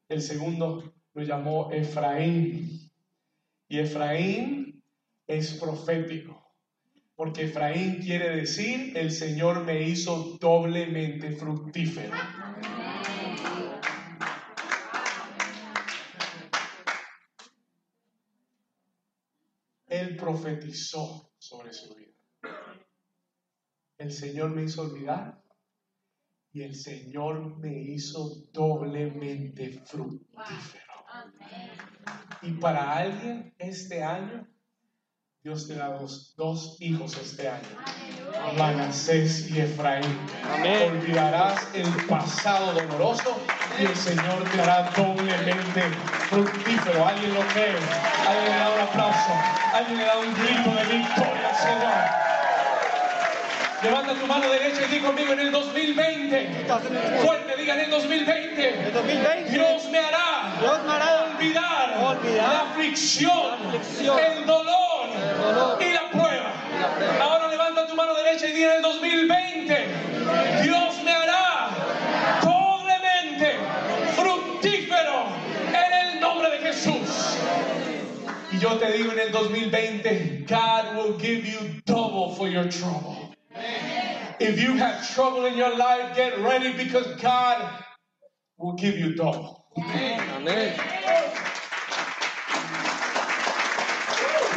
El segundo lo llamó Efraín. Y Efraín es profético. Porque Efraín quiere decir, el Señor me hizo doblemente fructífero. Profetizó sobre su vida. El Señor me hizo olvidar y el Señor me hizo doblemente fructífero. Y para alguien este año, Dios te da dos, dos hijos este año, Manasés y Efraín. Olvidarás el pasado doloroso y el Señor te hará doblemente fructífero. Alguien lo cree, alguien le da un aplauso, alguien le da un grito de victoria, Señor. Levanta tu mano derecha y di conmigo en el 2020. Fuerte, diga en el 2020. El 2020. Dios me hará, Dios me hará olvidar, olvidar la, aflicción, la aflicción, el, dolor el dolor y la prueba. la prueba. Ahora levanta tu mano derecha y di en el 2020. Dios me hará doblemente fructífero en el nombre de Jesús. Y yo te digo en el 2020, God will give you double for your trouble. If you have trouble in your life, get ready because God will give you double. Amén.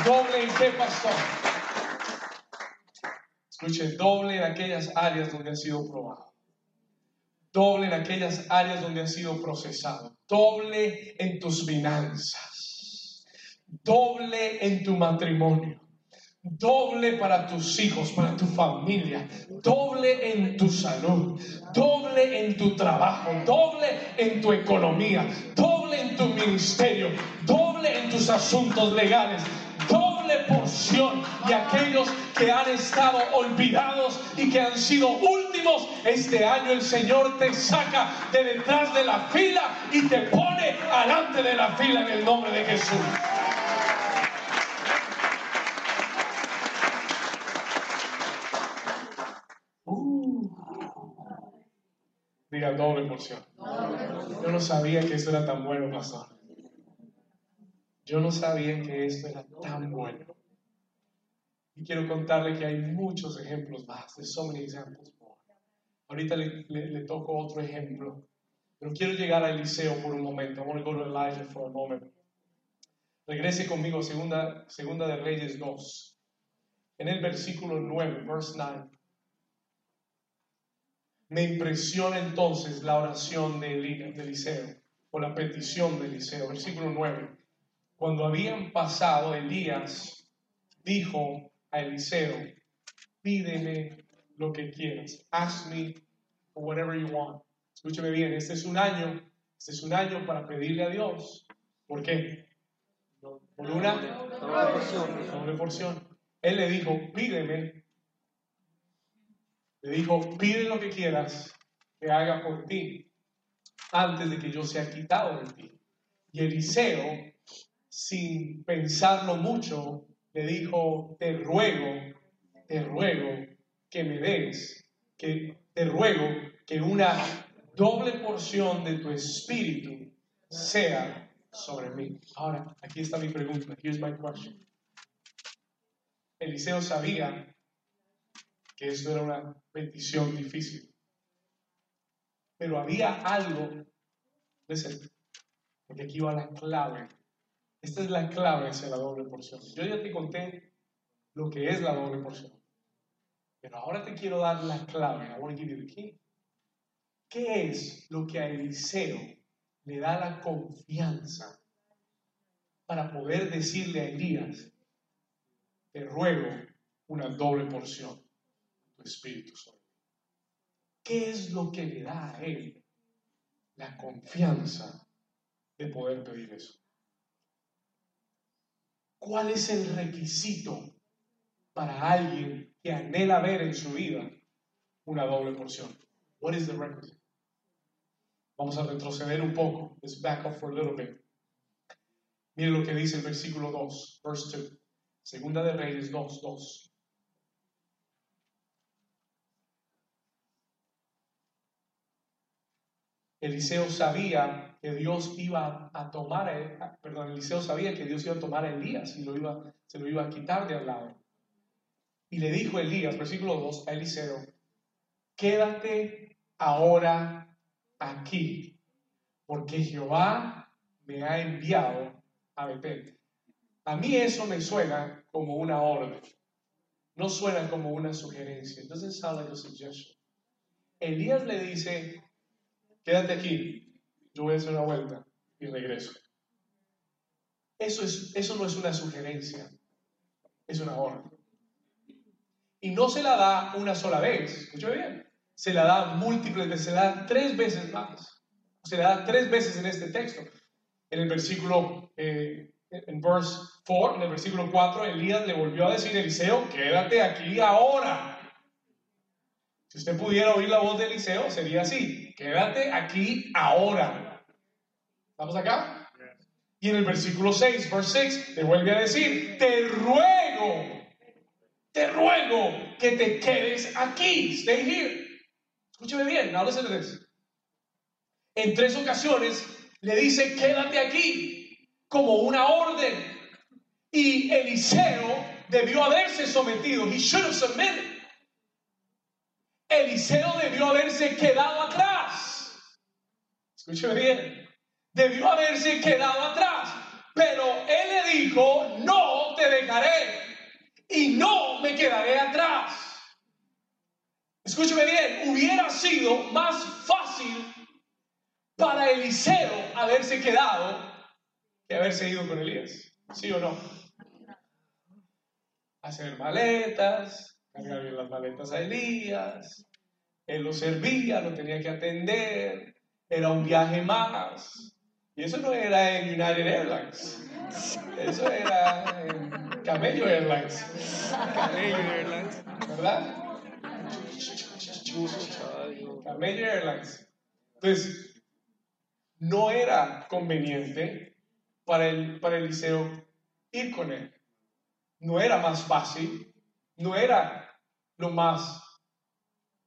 Doble en qué pasó. Escuche, doble en aquellas áreas donde ha sido probado. Doble en aquellas áreas donde ha sido procesado. Doble en tus finanzas. Doble en tu matrimonio. Doble para tus hijos, para tu familia. Doble en tu salud. Doble en tu trabajo. Doble en tu economía. Doble en tu ministerio. Doble en tus asuntos legales. Doble porción. Y aquellos que han estado olvidados y que han sido últimos, este año el Señor te saca de detrás de la fila y te pone alante de la fila en el nombre de Jesús. Diga doble porción. Yo no sabía que eso era tan bueno, pastor. Yo no sabía que esto era tan bueno. Y quiero contarle que hay muchos ejemplos más. There's so many examples more. Ahorita le, le, le toco otro ejemplo. Pero quiero llegar a Eliseo por un momento. I want to go to Elijah for a moment. Regrese conmigo, segunda, segunda de Reyes 2. En el versículo 9, verse 9. Me impresiona entonces la oración de, Eli- de Eliseo, o la petición de Eliseo, versículo 9. Cuando habían pasado, Elías dijo a Eliseo, pídeme lo que quieras, ask me for whatever you want. Escúcheme bien, este es un año, este es un año para pedirle a Dios. ¿Por qué? Por una doble porción. Él le dijo, pídeme. Le dijo, pide lo que quieras que haga por ti antes de que yo sea quitado de ti. Y Eliseo, sin pensarlo mucho, le dijo, te ruego, te ruego que me des, que te ruego que una doble porción de tu espíritu sea sobre mí. Ahora, aquí está mi pregunta. Here's my question. Eliseo sabía que eso era una petición difícil. Pero había algo, listen, porque aquí va la clave. Esta es la clave hacia la doble porción. Yo ya te conté lo que es la doble porción. Pero ahora te quiero dar la clave. I want to give you the key. ¿Qué es lo que a Eliseo le da la confianza para poder decirle a Elías, te ruego una doble porción espíritu sobre mí? ¿Qué es lo que le da a él la confianza de poder pedir eso? ¿Cuál es el requisito para alguien que anhela ver en su vida una doble porción? What is the requisite? Vamos a retroceder un poco. Let's back up for a little bit. Mire lo que dice el versículo 2, verse 2. Segunda de Reyes 2, 2. Eliseo sabía que Dios iba a tomar, perdón, Eliseo sabía que Dios iba a tomar a Elías y lo iba, se lo iba a quitar de al lado. Y le dijo Elías, versículo 2, a Eliseo, quédate ahora aquí, porque Jehová me ha enviado a Betel. A mí eso me suena como una orden, no suena como una sugerencia. Entonces sound like a suggestion. Elías le dice, quédate aquí, yo voy a hacer una vuelta y regreso. Eso, es, eso no es una sugerencia, es una orden. Y no se la da una sola vez, escucha bien, se la da múltiples veces, se la da tres veces más. Se la da tres veces en este texto. En el versículo, eh, en verse 4, en el versículo 4, Elías le volvió a decir Eliseo, quédate aquí ahora. Si usted pudiera oír la voz de Eliseo, sería así, quédate aquí ahora. ¿Estamos acá? Y en el versículo 6, verse 6, le vuelve a decir, te ruego te ruego que te quedes aquí. Stay here. Escúcheme bien, listen to this. En tres ocasiones le dice, quédate aquí, como una orden. Y Eliseo debió haberse sometido. He should have submitted. Eliseo debió haberse quedado atrás. Escúcheme bien. Debió haberse quedado atrás. Pero él le dijo, no te dejaré y no me quedaré atrás. Escúcheme bien, hubiera sido más fácil para Eliseo haberse quedado que haberse ido con Elías. ¿Sí o no? Hacer maletas, cargar bien las maletas a Elías. Él lo servía, lo tenía que atender. Era un viaje más. Y eso no era en United Airlines. Eso era en Camello Airlines. Camello Airlines. ¿Verdad? Camello Airlines. Entonces, no era conveniente para el, para Eliseo ir con él. No era más fácil, no era lo más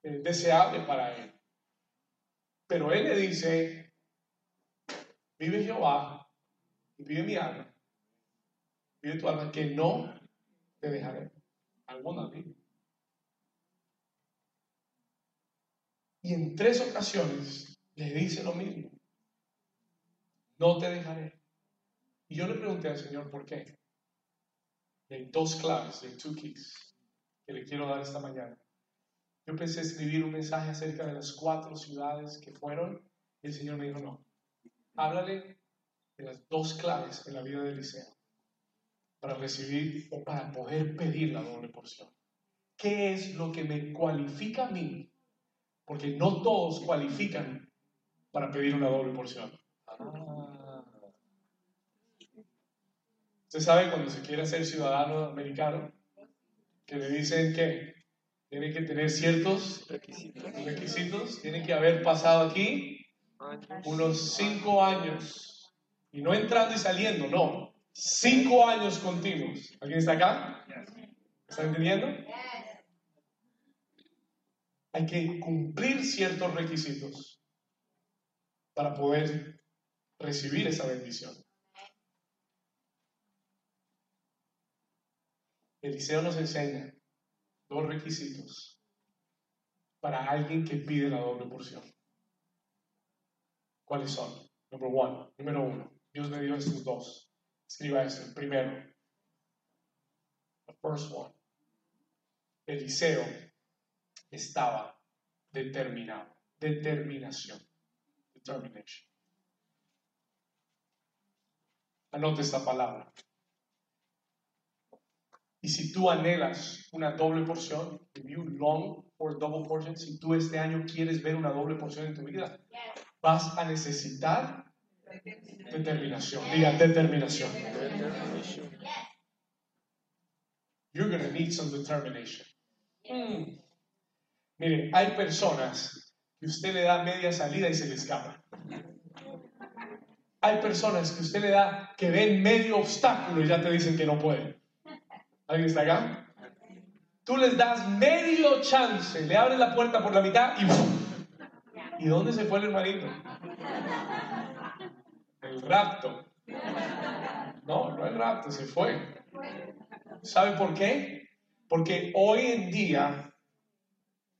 eh, deseable para él. Pero él le dice, vive Jehová y vive mi alma Pide tu alma que no te dejaré. Alguna mí. Y en tres ocasiones le dice lo mismo. No te dejaré. Y yo le pregunté al Señor por qué. Y hay dos claves, hay two keys que le quiero dar esta mañana. Yo pensé escribir un mensaje acerca de las cuatro ciudades que fueron y el Señor me dijo no. Háblale de las dos claves en la vida de Eliseo para recibir o para poder pedir la doble porción. ¿Qué es lo que me cualifica a mí? Porque no todos cualifican para pedir una doble porción. Ah. Usted sabe cuando se quiere ser ciudadano americano, que le dicen que tiene que tener ciertos requisitos, requisitos tiene que haber pasado aquí unos cinco años, y no entrando y saliendo, no, Cinco años continuos. ¿Alguien está acá? ¿Está entendiendo? Hay que cumplir ciertos requisitos para poder recibir esa bendición. Eliseo nos enseña dos requisitos para alguien que pide la doble porción. ¿Cuáles son? Número uno. Número uno. Dios me dio estos dos. Escriba esto, el primero. The first one. Eliseo estaba determinado. Determinación. Determination. Anote esta palabra. Y si tú anhelas una doble porción, if you long for double portion, si tú este año quieres ver una doble porción en tu vida, vas a necesitar Determinación. Diga determinación. You're going to need some determination. Mm. Mire, hay personas que usted le da media salida y se le escapa. Hay personas que usted le da que ven medio obstáculo y ya te dicen que no pueden. ¿Alguien está acá? Tú les das medio chance, le abres la puerta por la mitad y, ¿Y dónde se fue el hermanito? El rapto. No, no el rapto, se fue. ¿Sabe por qué? Porque hoy en día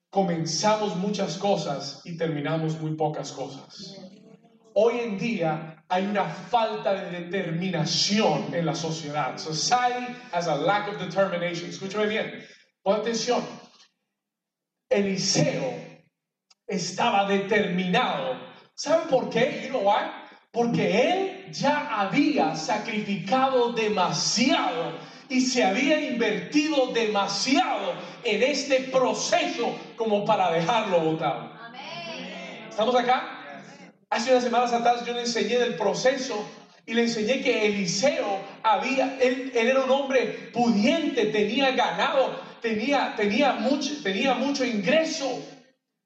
comenzamos muchas cosas y terminamos muy pocas cosas. Hoy en día hay una falta de determinación en la sociedad. Society has a lack of determination. Escúchame bien. Pon atención. Eliseo estaba determinado. ¿Saben por qué? You know why? Porque él ya había sacrificado demasiado y se había invertido demasiado en este proceso como para dejarlo votado. ¿Estamos acá? Hace unas semanas atrás yo le enseñé del proceso y le enseñé que Eliseo había, él, era un hombre pudiente, tenía ganado, tenía, tenía, mucho, tenía mucho ingreso,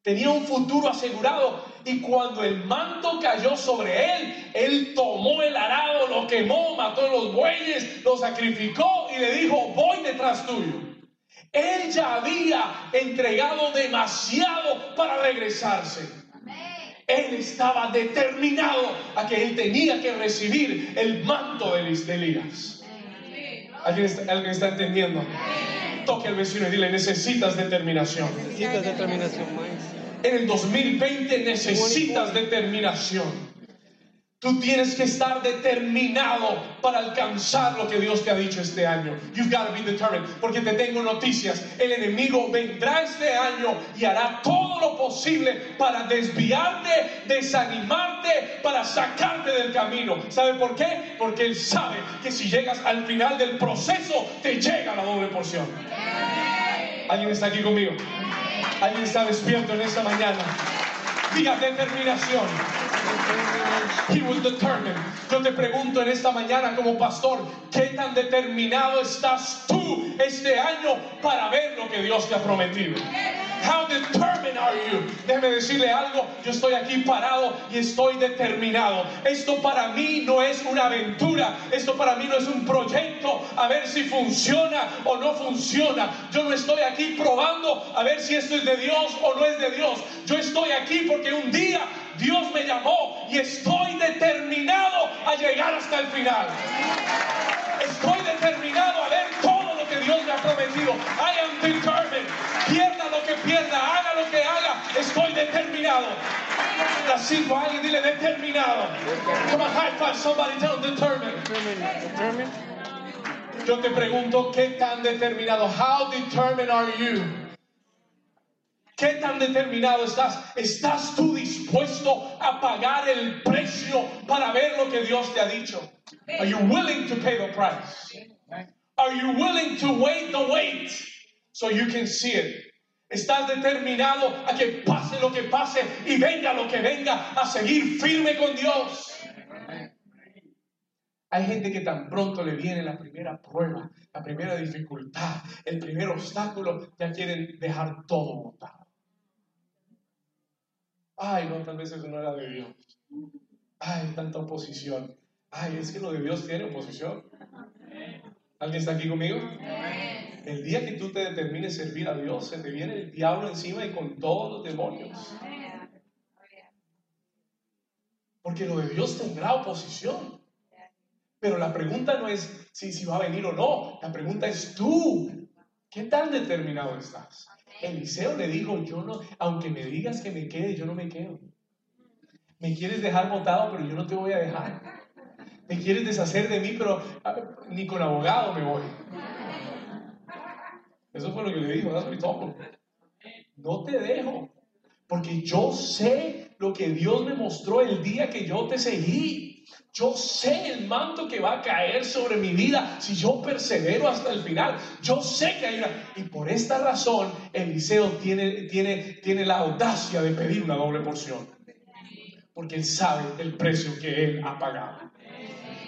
tenía un futuro asegurado. Y cuando el manto cayó sobre él, él tomó el arado, lo quemó, mató los bueyes, lo sacrificó y le dijo, voy detrás tuyo. Él ya había entregado demasiado para regresarse. Él estaba determinado a que él tenía que recibir el manto de Elías. ¿Alguien está, ¿Alguien está entendiendo? Toque al vecino y dile, necesitas determinación. Necesitas determinación, En el 2020 necesitas determinación. Tú tienes que estar determinado para alcanzar lo que Dios te ha dicho este año. You've got to be determined. Porque te tengo noticias. El enemigo vendrá este año y hará todo lo posible para desviarte, desanimarte, para sacarte del camino. ¿Sabe por qué? Porque él sabe que si llegas al final del proceso, te llega la doble porción. ¿Alguien está aquí conmigo? ¿Alguien está despierto en esta mañana? Diga determinación. He was determined. Yo te pregunto en esta mañana como pastor, ¿qué tan determinado estás tú este año para ver lo que Dios te ha prometido? How determined are you? Déjeme decirle algo, yo estoy aquí parado y estoy determinado. Esto para mí no es una aventura, esto para mí no es un proyecto a ver si funciona o no funciona. Yo no estoy aquí probando a ver si esto es de Dios o no es de Dios. Yo estoy aquí porque un día Dios me llamó y estoy determinado a llegar hasta el final. Estoy determinado a ver todo lo que Dios me ha prometido. I am determined. Pierda lo que pierda, haga lo que haga, estoy determinado. La cinco, alguien dile determinado. Come on, high five somebody, tell them determined. Determined. Yo te pregunto, ¿qué tan determinado? How determined are you? ¿Qué tan determinado estás? ¿Estás tú dispuesto a pagar el precio para ver lo que Dios te ha dicho? Are you willing to pay the price? Are you willing to wait the wait so you can see it? ¿Estás determinado a que pase lo que pase y venga lo que venga a seguir firme con Dios? Hay gente que tan pronto le viene la primera prueba, la primera dificultad, el primer obstáculo, ya quieren dejar todo montado. Ay, no, tal vez eso no era de Dios. Ay, tanta oposición. Ay, es que lo de Dios tiene oposición. ¿Alguien está aquí conmigo? El día que tú te determines servir a Dios, se te viene el diablo encima y con todos los demonios. Porque lo de Dios tendrá oposición. Pero la pregunta no es si, si va a venir o no. La pregunta es tú. ¿Qué tan determinado estás? Eliseo le dijo, yo no, aunque me digas que me quede, yo no me quedo. Me quieres dejar botado, pero yo no te voy a dejar. Me quieres deshacer de mí, pero ah, ni con abogado me voy. Eso fue lo que le dijo, No te dejo, porque yo sé lo que Dios me mostró el día que yo te seguí. Yo sé el manto que va a caer sobre mi vida si yo persevero hasta el final. Yo sé que hay una... Y por esta razón, Eliseo tiene, tiene, tiene la audacia de pedir una doble porción. Porque él sabe el precio que él ha pagado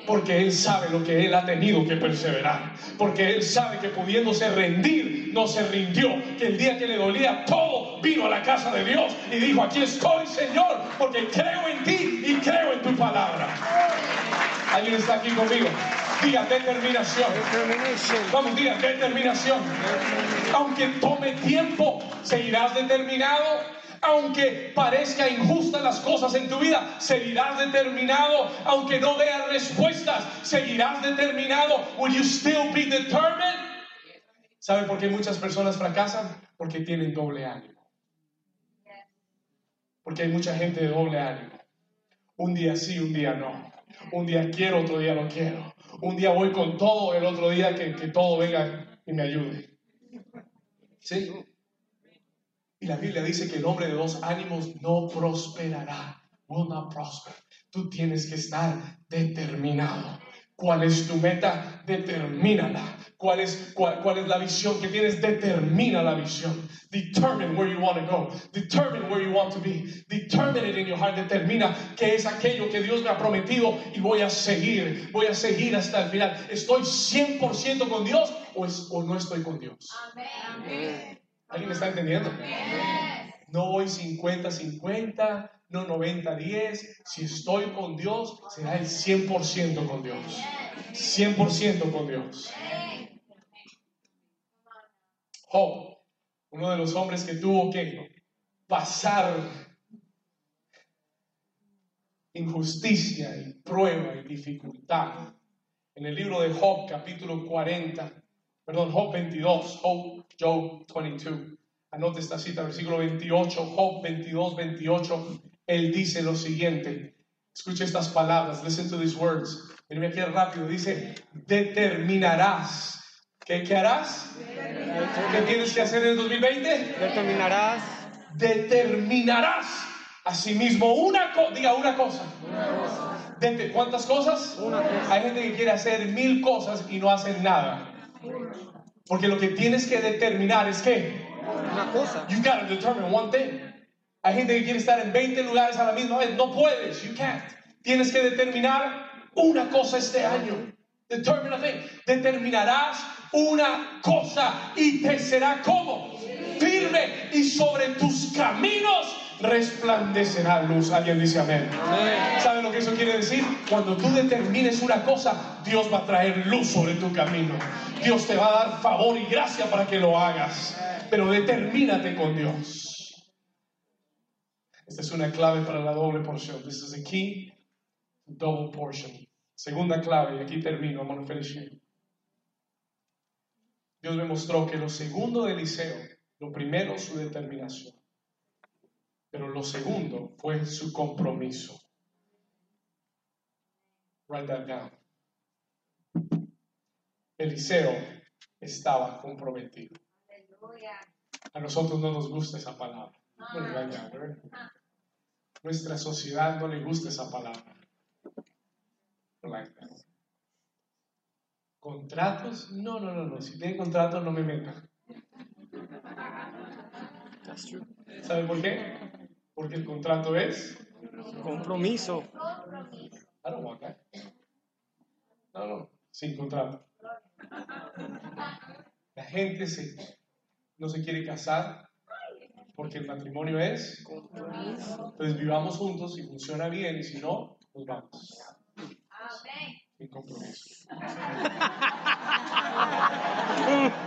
porque Él sabe lo que Él ha tenido que perseverar, porque Él sabe que pudiéndose rendir, no se rindió, que el día que le dolía todo, vino a la casa de Dios y dijo, aquí estoy Señor, porque creo en ti y creo en tu palabra. ¿Alguien está aquí conmigo? Diga determinación. Vamos, diga determinación. Aunque tome tiempo, seguirás determinado Aunque parezca injustas las cosas en tu vida, seguirás determinado. Aunque no veas respuestas, seguirás determinado. Will you still be determined? ¿Sabe por qué muchas personas fracasan? Porque tienen doble ánimo. Porque hay mucha gente de doble ánimo. Un día sí, un día no. Un día quiero, otro día no quiero. Un día voy con todo, el otro día que, que todo venga y me ayude. ¿Sí? Y la Biblia dice que el hombre de dos ánimos no prosperará. Will not prosper. Tú tienes que estar determinado. ¿Cuál es tu meta? Determínala. ¿Cuál es, cuál, cuál es la visión que tienes? Determina la visión. Determine where you want to go. Determine where you want to be. Determine it in your heart. Determina qué es aquello que Dios me ha prometido y voy a seguir. Voy a seguir hasta el final. ¿Estoy 100% con Dios o, es, o no estoy con Dios? ¿Alguien me está entendiendo? No voy 50-50, no 90-10. Si estoy con Dios, será el 100% con Dios. 100% con Dios. Job, uno de los hombres que tuvo que pasar injusticia y prueba y dificultad. En el libro de Job, capítulo 40, perdón, Job 22, Job, Job 22. Anote esta cita, versículo 28, Job 22, 28. Él dice lo siguiente. Escuche estas palabras. Listen to these words. Mírame aquí rápido. Dice, determinarás. ¿Qué, qué harás? ¿Qué tienes que hacer en el 2020? Determinarás. Determinarás. Asimismo, una cosa. Diga una cosa. Dete- ¿Cuántas cosas? Una cosa. Hay gente que quiere hacer mil cosas y no hacen nada. Porque lo que tienes que determinar es que Una cosa. You gotta determine one thing. Hay gente que quiere estar en 20 lugares a la misma vez. No puedes. You can't. Tienes que determinar una cosa este año. Determine a thing. Determinarás una cosa y te será como firme y sobre tus caminos resplandecerá luz. Alguien dice amén. Amén. ¿Sabe lo que eso quiere decir? Cuando tú determines una cosa, Dios va a traer luz sobre tu camino. Dios te va a dar favor y gracia para que lo hagas. Pero determínate con Dios. Esta es una clave para la doble porción. This is a key to double portion. Segunda clave, y aquí termino. I'm finish here. Dios me mostró que lo segundo de Eliseo, lo primero su determinación, pero lo segundo fue su compromiso. Write that down. Eliseo estaba comprometido. A nosotros no nos gusta esa palabra. ¿verdad? Nuestra sociedad no le gusta esa palabra. ¿Contratos? No, no, no, no. Si tiene contratos, no me meta. That's true. ¿Sabe por qué? Porque el contrato es. Compromiso. I don't want that. No, no, sin contrato. La gente se, no se quiere casar porque el matrimonio es. Entonces vivamos juntos si funciona bien y si no, nos vamos. Sin compromiso.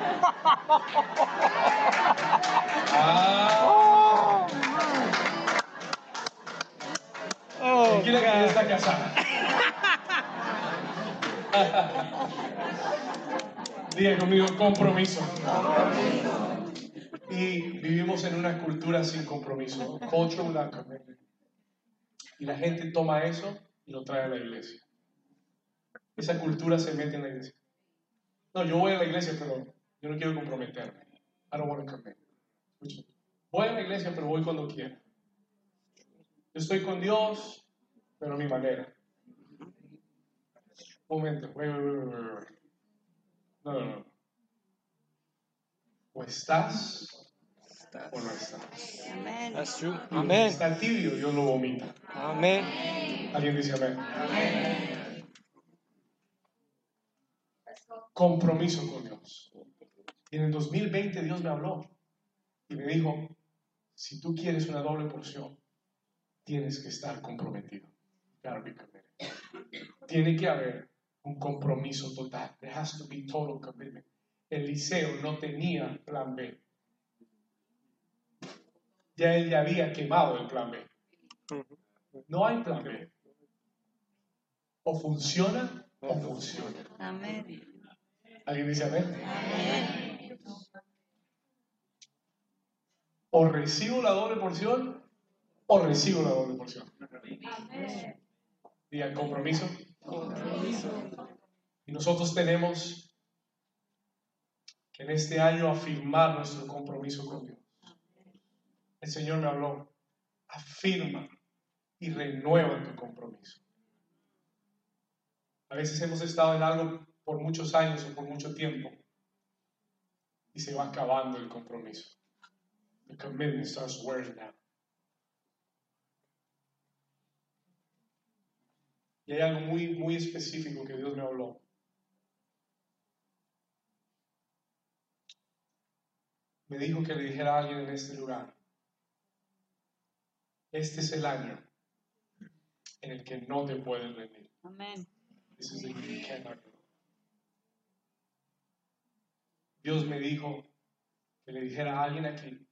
Ah, está casada? Diga conmigo, compromiso. Y vivimos en una cultura sin compromiso. Y la gente toma eso y lo trae a la iglesia. Esa cultura se mete en la iglesia. No, yo voy a la iglesia, pero yo no quiero comprometerme. I don't want to commit. Voy a la iglesia, pero voy cuando quiera. Yo estoy con Dios, pero a mi manera. Un momento, wait, wait, wait. No, no, no. O estás o no estás. Amén. Amén. Está tibio, Dios lo vomita. Amén. Alguien dice amén. Compromiso con Dios. Y en el 2020 Dios me habló y me dijo, si tú quieres una doble porción, tienes que estar comprometido. Gotta be committed. Tiene que haber un compromiso total. There has to be total commitment. Eliseo no tenía plan B. ya él ya había quemado el plan B. No hay plan B. O funciona o funciona. Amén. ¿Alguien dice amén? Amén. O recibo la doble porción o recibo la doble porción. Digan compromiso. Y nosotros tenemos que en este año afirmar nuestro compromiso con Dios. El Señor me habló, afirma y renueva tu compromiso. A veces hemos estado en algo por muchos años o por mucho tiempo y se va acabando el compromiso. The commitment starts wearing out. Y hay algo muy, muy específico que Dios me habló. Me dijo que le dijera a alguien en este lugar, este es el año en el que no te puedes rendir. Amén. Dios me dijo que le dijera a alguien aquí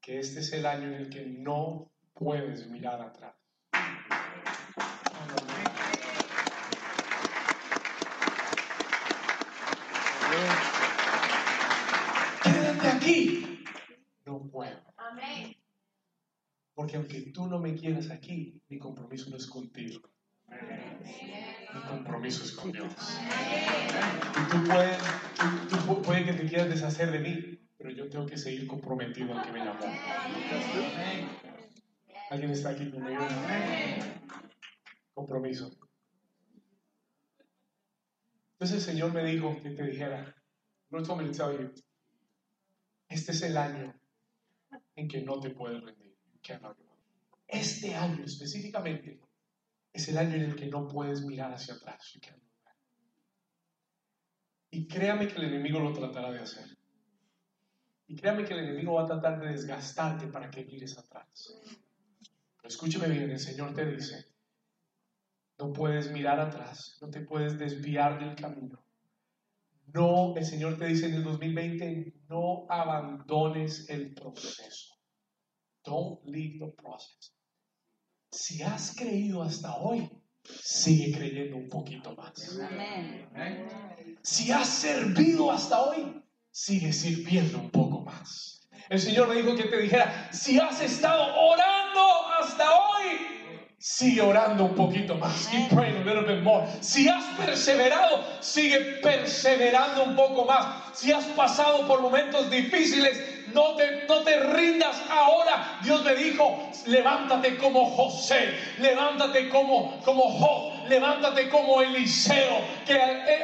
que este es el año en el que no puedes mirar atrás. Quédate aquí. No puedo. Porque aunque tú no me quieras aquí, mi compromiso no es contigo. Mi compromiso es con Dios. Y tú puedes, tú, tú pu- puede que te quieras deshacer de mí, pero yo tengo que seguir comprometido al que me llamó. ¿Alguien está aquí conmigo? Compromiso. Entonces el Señor me dijo que te dijera, no you, este es el año en que no te puedes rendir. Este año específicamente es el año en el que no puedes mirar hacia atrás. Y créame que el enemigo lo tratará de hacer. Y créame que el enemigo va a tratar de desgastarte para que mires atrás. Pero escúcheme bien, el Señor te dice, no puedes mirar atrás, no te puedes desviar del camino. No, el Señor te dice en el 2020, no abandones el proceso. Don't leave the process. Si has creído hasta hoy, sigue creyendo un poquito más. Amén. Si has servido hasta hoy, sigue sirviendo un poco más. El Señor me dijo que te dijera, si has estado orando hasta hoy, sigue orando un poquito más. Keep praying a little bit more. Si has perseverado, sigue perseverando un poco más. Si has pasado por momentos difíciles, no te, no te rindas ahora. Dios me dijo, levántate como José, levántate como, como Job, levántate como Eliseo, que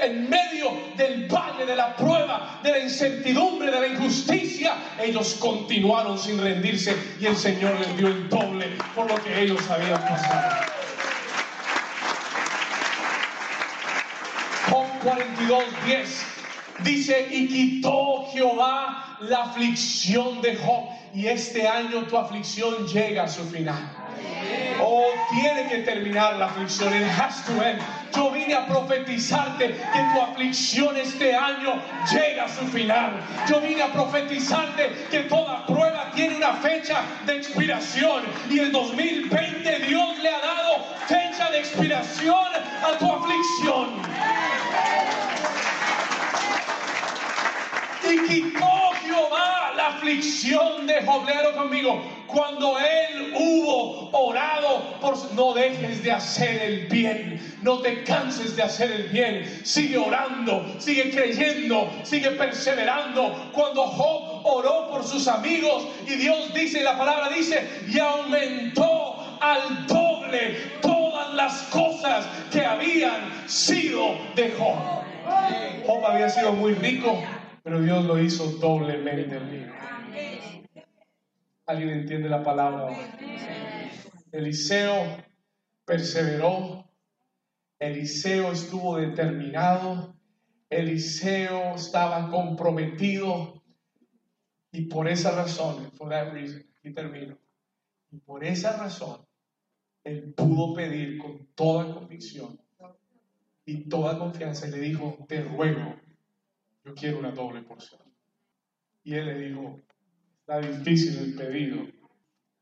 en medio del valle, de la prueba, de la incertidumbre, de la injusticia, ellos continuaron sin rendirse y el Señor les dio el doble por lo que ellos habían pasado. Job 42, 10 dice, y quitó Jehová la aflicción de Job. Y este año tu aflicción llega a su final. Oh, tiene que terminar la aflicción. It has. Yo vine a profetizarte que tu aflicción este año llega a su final. Yo vine a profetizarte que toda prueba tiene una fecha de expiración. Y el 2020 Dios le ha dado fecha de expiración a tu aflicción. Y quitó La aflicción de Job. Léalo conmigo. Cuando él hubo orado por no dejes de hacer el bien, no te canses de hacer el bien. Sigue orando, sigue creyendo, sigue perseverando. Cuando Job oró por sus amigos y Dios dice, la palabra dice, y aumentó al doble todas las cosas que habían sido de Job. Job había sido muy rico, pero Dios lo hizo doblemente rico. ¿Alguien entiende la palabra? Eliseo perseveró, Eliseo estuvo determinado, Eliseo estaba comprometido y por esa razón, for that reason, aquí termino, y por esa razón, él pudo pedir con toda convicción y toda confianza y le dijo, te ruego, yo quiero una doble porción. Y él le dijo, Está difícil el pedido,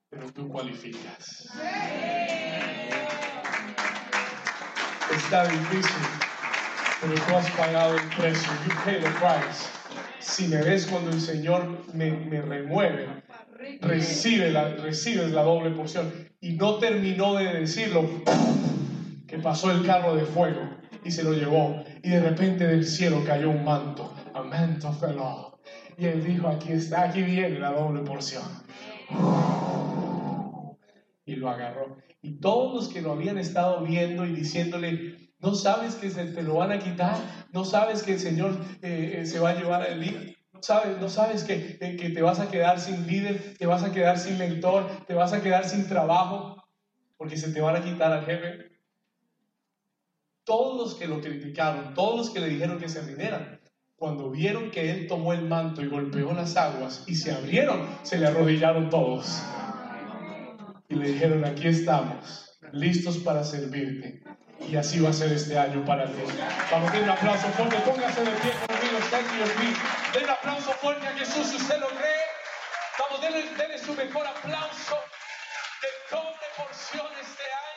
pero tú cualificas. Está difícil, pero tú has pagado el precio. You pay the price. Si me ves cuando el Señor me, me remueve, recibe la, recibes la doble porción. Y no terminó de decirlo, que pasó el carro de fuego y se lo llevó. Y de repente del cielo cayó un manto. Y él dijo, aquí está, aquí viene la doble porción. Y lo agarró. Y todos los que lo habían estado viendo y diciéndole, ¿no sabes que se te lo van a quitar? ¿No sabes que el Señor eh, eh, se va a llevar al líder? ¿No sabes, no sabes que, eh, que te vas a quedar sin líder, te vas a quedar sin mentor, te vas a quedar sin trabajo? Porque se te van a quitar al jefe. Todos los que lo criticaron, todos los que le dijeron que se rindiera, cuando vieron que él tomó el manto y golpeó las aguas y se abrieron, se le arrodillaron todos. Y le dijeron, aquí estamos, listos para servirte. Y así va a ser este año para ti. Vamos a dar un aplauso fuerte, póngase de pie conmigo, your feet. Den un aplauso fuerte a Jesús si usted lo cree. Vamos, denle su mejor aplauso de doble porción este año.